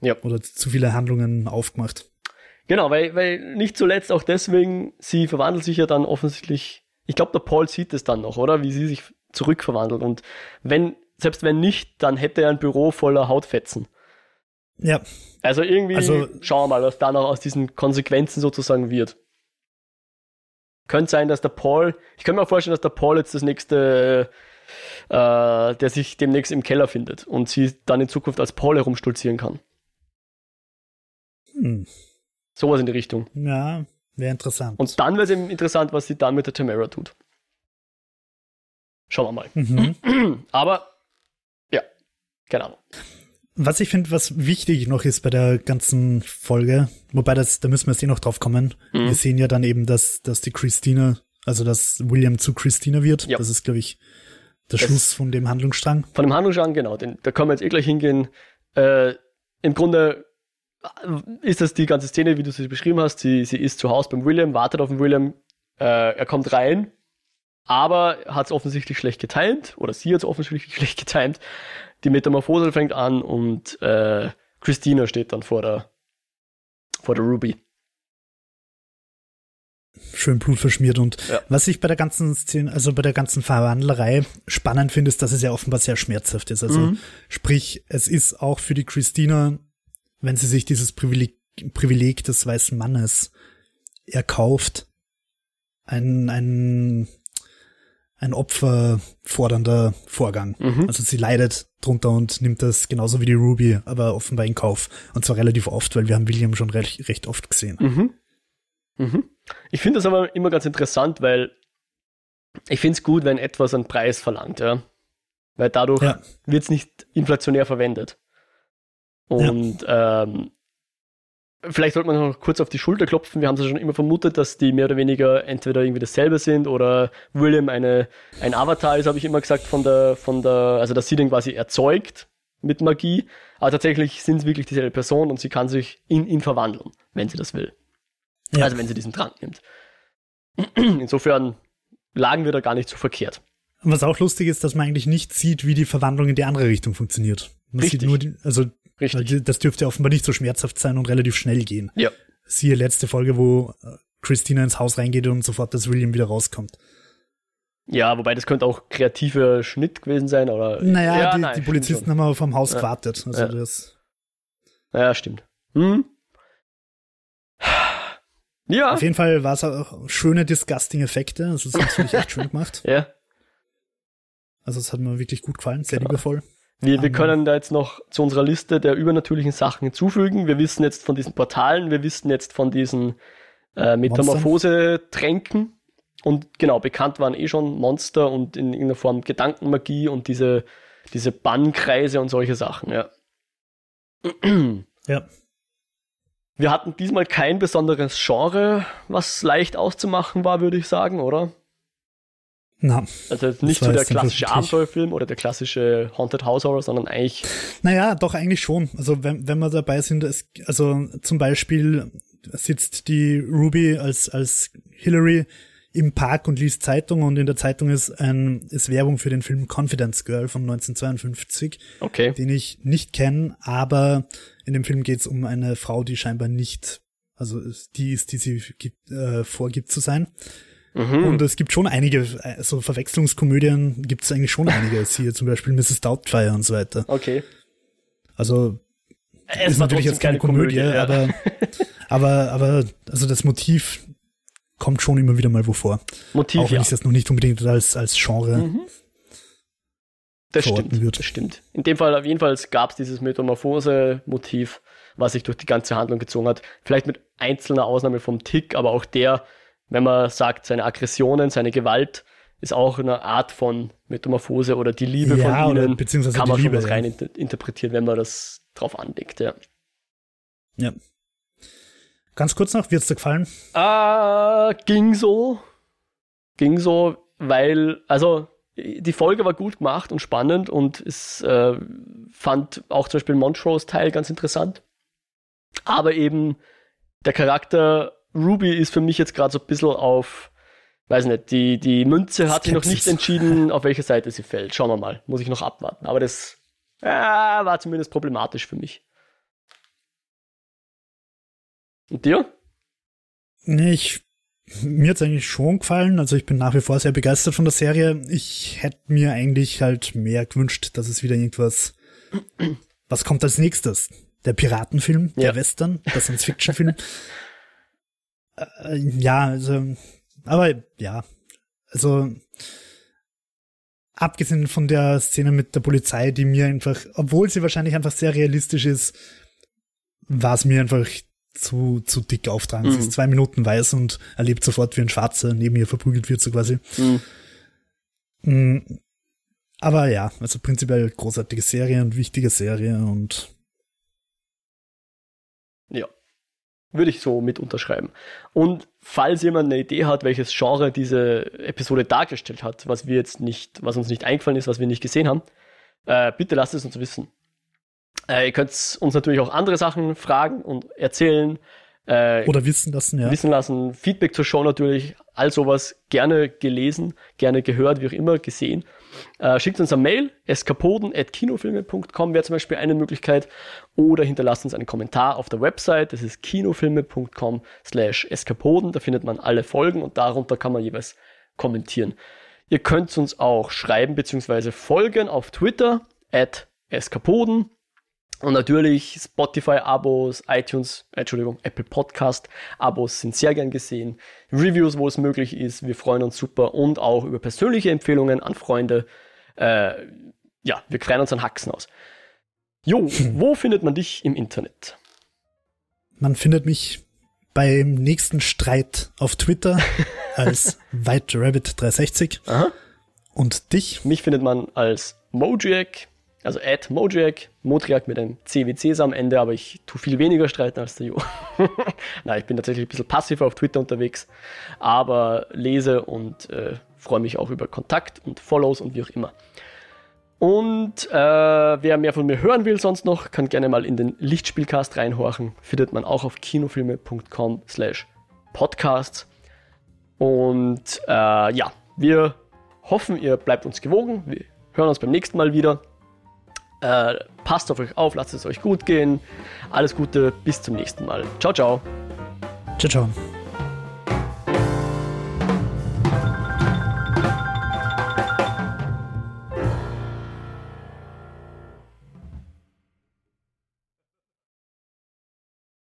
Ja. Oder zu viele Handlungen aufgemacht. Genau, weil, weil nicht zuletzt auch deswegen, sie verwandelt sich ja dann offensichtlich, ich glaube, der Paul sieht es dann noch, oder? Wie sie sich zurückverwandelt. Und wenn, selbst wenn nicht, dann hätte er ein Büro voller Hautfetzen. Ja. Also irgendwie also, schauen wir mal, was da noch aus diesen Konsequenzen sozusagen wird. Könnte sein, dass der Paul, ich könnte mir vorstellen, dass der Paul jetzt das nächste, äh, der sich demnächst im Keller findet und sie dann in Zukunft als Paul herumstolzieren kann. Hm. Sowas in die Richtung. Ja, wäre interessant. Und dann wäre es eben interessant, was sie dann mit der Tamara tut. Schauen wir mal. Mhm. Aber, ja, keine Ahnung. Was ich finde, was wichtig noch ist bei der ganzen Folge, wobei das, da müssen wir jetzt eh noch drauf kommen. Mhm. Wir sehen ja dann eben, dass, dass die Christina, also dass William zu Christina wird. Ja. Das ist, glaube ich, der Schluss von dem Handlungsstrang. Von dem Handlungsstrang, genau. Den, da können wir jetzt eh gleich hingehen. Äh, Im Grunde ist das die ganze Szene, wie du sie beschrieben hast. Sie, sie ist zu Hause beim William, wartet auf den William. Äh, er kommt rein, aber hat es offensichtlich schlecht getimt, oder sie hat es offensichtlich schlecht getimt die Metamorphose fängt an und äh, Christina steht dann vor der, vor der Ruby. Schön blutverschmiert und ja. was ich bei der ganzen Szene, also bei der ganzen Verwandlerei spannend finde, ist, dass es ja offenbar sehr schmerzhaft ist. Also mhm. sprich, es ist auch für die Christina, wenn sie sich dieses Privileg, Privileg des weißen Mannes erkauft, ein, ein ein opferfordernder Vorgang. Mhm. Also sie leidet drunter und nimmt das genauso wie die Ruby, aber offenbar in Kauf. Und zwar relativ oft, weil wir haben William schon recht, recht oft gesehen. Mhm. Mhm. Ich finde das aber immer ganz interessant, weil ich finde es gut, wenn etwas einen Preis verlangt, ja. Weil dadurch ja. wird es nicht inflationär verwendet. Und ja. ähm, Vielleicht sollte man noch kurz auf die Schulter klopfen. Wir haben es ja schon immer vermutet, dass die mehr oder weniger entweder irgendwie dasselbe sind oder William eine, ein Avatar ist, habe ich immer gesagt, von der, von der, also dass sie den quasi erzeugt mit Magie. Aber tatsächlich sind es wirklich dieselbe Person und sie kann sich in ihn verwandeln, wenn sie das will. Ja. Also wenn sie diesen Trank nimmt. Insofern lagen wir da gar nicht so verkehrt. Was auch lustig ist, dass man eigentlich nicht sieht, wie die Verwandlung in die andere Richtung funktioniert. Man Richtig. sieht nur, die, also Richtig. Das dürfte offenbar nicht so schmerzhaft sein und relativ schnell gehen. Ja. Siehe letzte Folge, wo äh, Christina ins Haus reingeht und sofort das William wieder rauskommt. Ja, wobei das könnte auch kreativer Schnitt gewesen sein, oder? Naja, ja, die, nein, die Polizisten schon. haben aber vom Haus ja. gewartet. Also ja. das. Ja, stimmt. Hm? Ja. Auf jeden Fall war es auch schöne disgusting Effekte. Also das ist echt schön gemacht. Ja. Also es hat mir wirklich gut gefallen, sehr genau. liebevoll. Wir, wir können da jetzt noch zu unserer Liste der übernatürlichen Sachen hinzufügen. Wir wissen jetzt von diesen Portalen, wir wissen jetzt von diesen äh, Metamorphose-Tränken. Und genau, bekannt waren eh schon Monster und in irgendeiner Form Gedankenmagie und diese, diese Bannkreise und solche Sachen, ja. Ja. Wir hatten diesmal kein besonderes Genre, was leicht auszumachen war, würde ich sagen, oder? Na, also nicht so der klassische Abenteuerfilm oder der klassische Haunted House Horror, sondern eigentlich. Naja, doch eigentlich schon. Also wenn, wenn wir dabei sind, es, also zum Beispiel sitzt die Ruby als, als Hillary im Park und liest Zeitung und in der Zeitung ist ein, ist Werbung für den Film Confidence Girl von 1952. Okay. Den ich nicht kenne, aber in dem Film geht es um eine Frau, die scheinbar nicht, also die ist, die sie äh, vorgibt zu sein. Mhm. Und es gibt schon einige, so Verwechslungskomödien gibt es eigentlich schon einige. Siehe zum Beispiel Mrs. Doubtfire und so weiter. Okay. Also es ist natürlich jetzt keine Komödie, Komödie ja. aber, aber, aber, also das Motiv kommt schon immer wieder mal wo vor. Motiv, Auch wenn ja. ich das noch nicht unbedingt als, als Genre mhm. Das stimmt, wird. das stimmt. In dem Fall auf jeden Fall gab es dieses Metamorphose-Motiv, was sich durch die ganze Handlung gezogen hat. Vielleicht mit einzelner Ausnahme vom Tick, aber auch der wenn man sagt, seine Aggressionen, seine Gewalt ist auch eine Art von Metamorphose oder die Liebe ja, von ihnen, beziehungsweise kann man Liebe, schon was rein interpretieren, wenn man das drauf anlegt, ja. Ja. Ganz kurz noch, wird's dir gefallen? Äh, ging so. Ging so, weil, also die Folge war gut gemacht und spannend und es äh, fand auch zum Beispiel Montrose Teil ganz interessant. Aber eben der Charakter Ruby ist für mich jetzt gerade so ein bisschen auf, weiß nicht, die, die Münze hat sich noch nicht entschieden, auf welche Seite sie fällt. Schauen wir mal. Muss ich noch abwarten. Aber das äh, war zumindest problematisch für mich. Und dir? Nee, ich, mir hat's eigentlich schon gefallen. Also ich bin nach wie vor sehr begeistert von der Serie. Ich hätte mir eigentlich halt mehr gewünscht, dass es wieder irgendwas, was kommt als nächstes? Der Piratenfilm, der ja. Western, der Science-Fiction-Film. Äh, ja, also aber ja, also abgesehen von der Szene mit der Polizei, die mir einfach, obwohl sie wahrscheinlich einfach sehr realistisch ist, war es mir einfach zu, zu dick auftragen. Mhm. Sie ist zwei Minuten weiß und erlebt sofort, wie ein Schwarzer neben ihr verprügelt wird, so quasi. Mhm. Mm, aber ja, also prinzipiell großartige Serie und wichtige Serie und ja, würde ich so mit unterschreiben. Und falls jemand eine Idee hat, welches Genre diese Episode dargestellt hat, was wir jetzt nicht, was uns nicht eingefallen ist, was wir nicht gesehen haben, äh, bitte lasst es uns wissen. Äh, ihr könnt uns natürlich auch andere Sachen fragen und erzählen. Äh, Oder wissen lassen, ja. Wissen lassen. Feedback zur Show natürlich, all sowas gerne gelesen, gerne gehört, wie auch immer, gesehen. Äh, schickt uns eine Mail, eskapoden.kinofilme.com wäre zum Beispiel eine Möglichkeit. Oder hinterlasst uns einen Kommentar auf der Website, das ist kinofilme.com slash eskapoden. Da findet man alle Folgen und darunter kann man jeweils kommentieren. Ihr könnt uns auch schreiben bzw. folgen auf Twitter at eskapoden. Und natürlich Spotify-Abos, iTunes, Entschuldigung, Apple Podcast-Abos sind sehr gern gesehen. Reviews, wo es möglich ist. Wir freuen uns super und auch über persönliche Empfehlungen an Freunde. Äh, ja, wir freuen uns an Haxen aus. Jo, hm. wo findet man dich im Internet? Man findet mich beim nächsten Streit auf Twitter als White Rabbit 360 Aha. und dich. Mich findet man als Mojack also at Mojack, Motriak mit einem CWCs am Ende, aber ich tue viel weniger streiten als der Jo. Nein, ich bin tatsächlich ein bisschen passiver auf Twitter unterwegs, aber lese und äh, freue mich auch über Kontakt und Follows und wie auch immer. Und äh, wer mehr von mir hören will sonst noch, kann gerne mal in den Lichtspielcast reinhorchen. Findet man auch auf kinofilme.com slash podcasts. Und äh, ja, wir hoffen, ihr bleibt uns gewogen. Wir hören uns beim nächsten Mal wieder. Äh, passt auf euch auf, lasst es euch gut gehen. Alles Gute, bis zum nächsten Mal. Ciao, ciao. Ciao, ciao.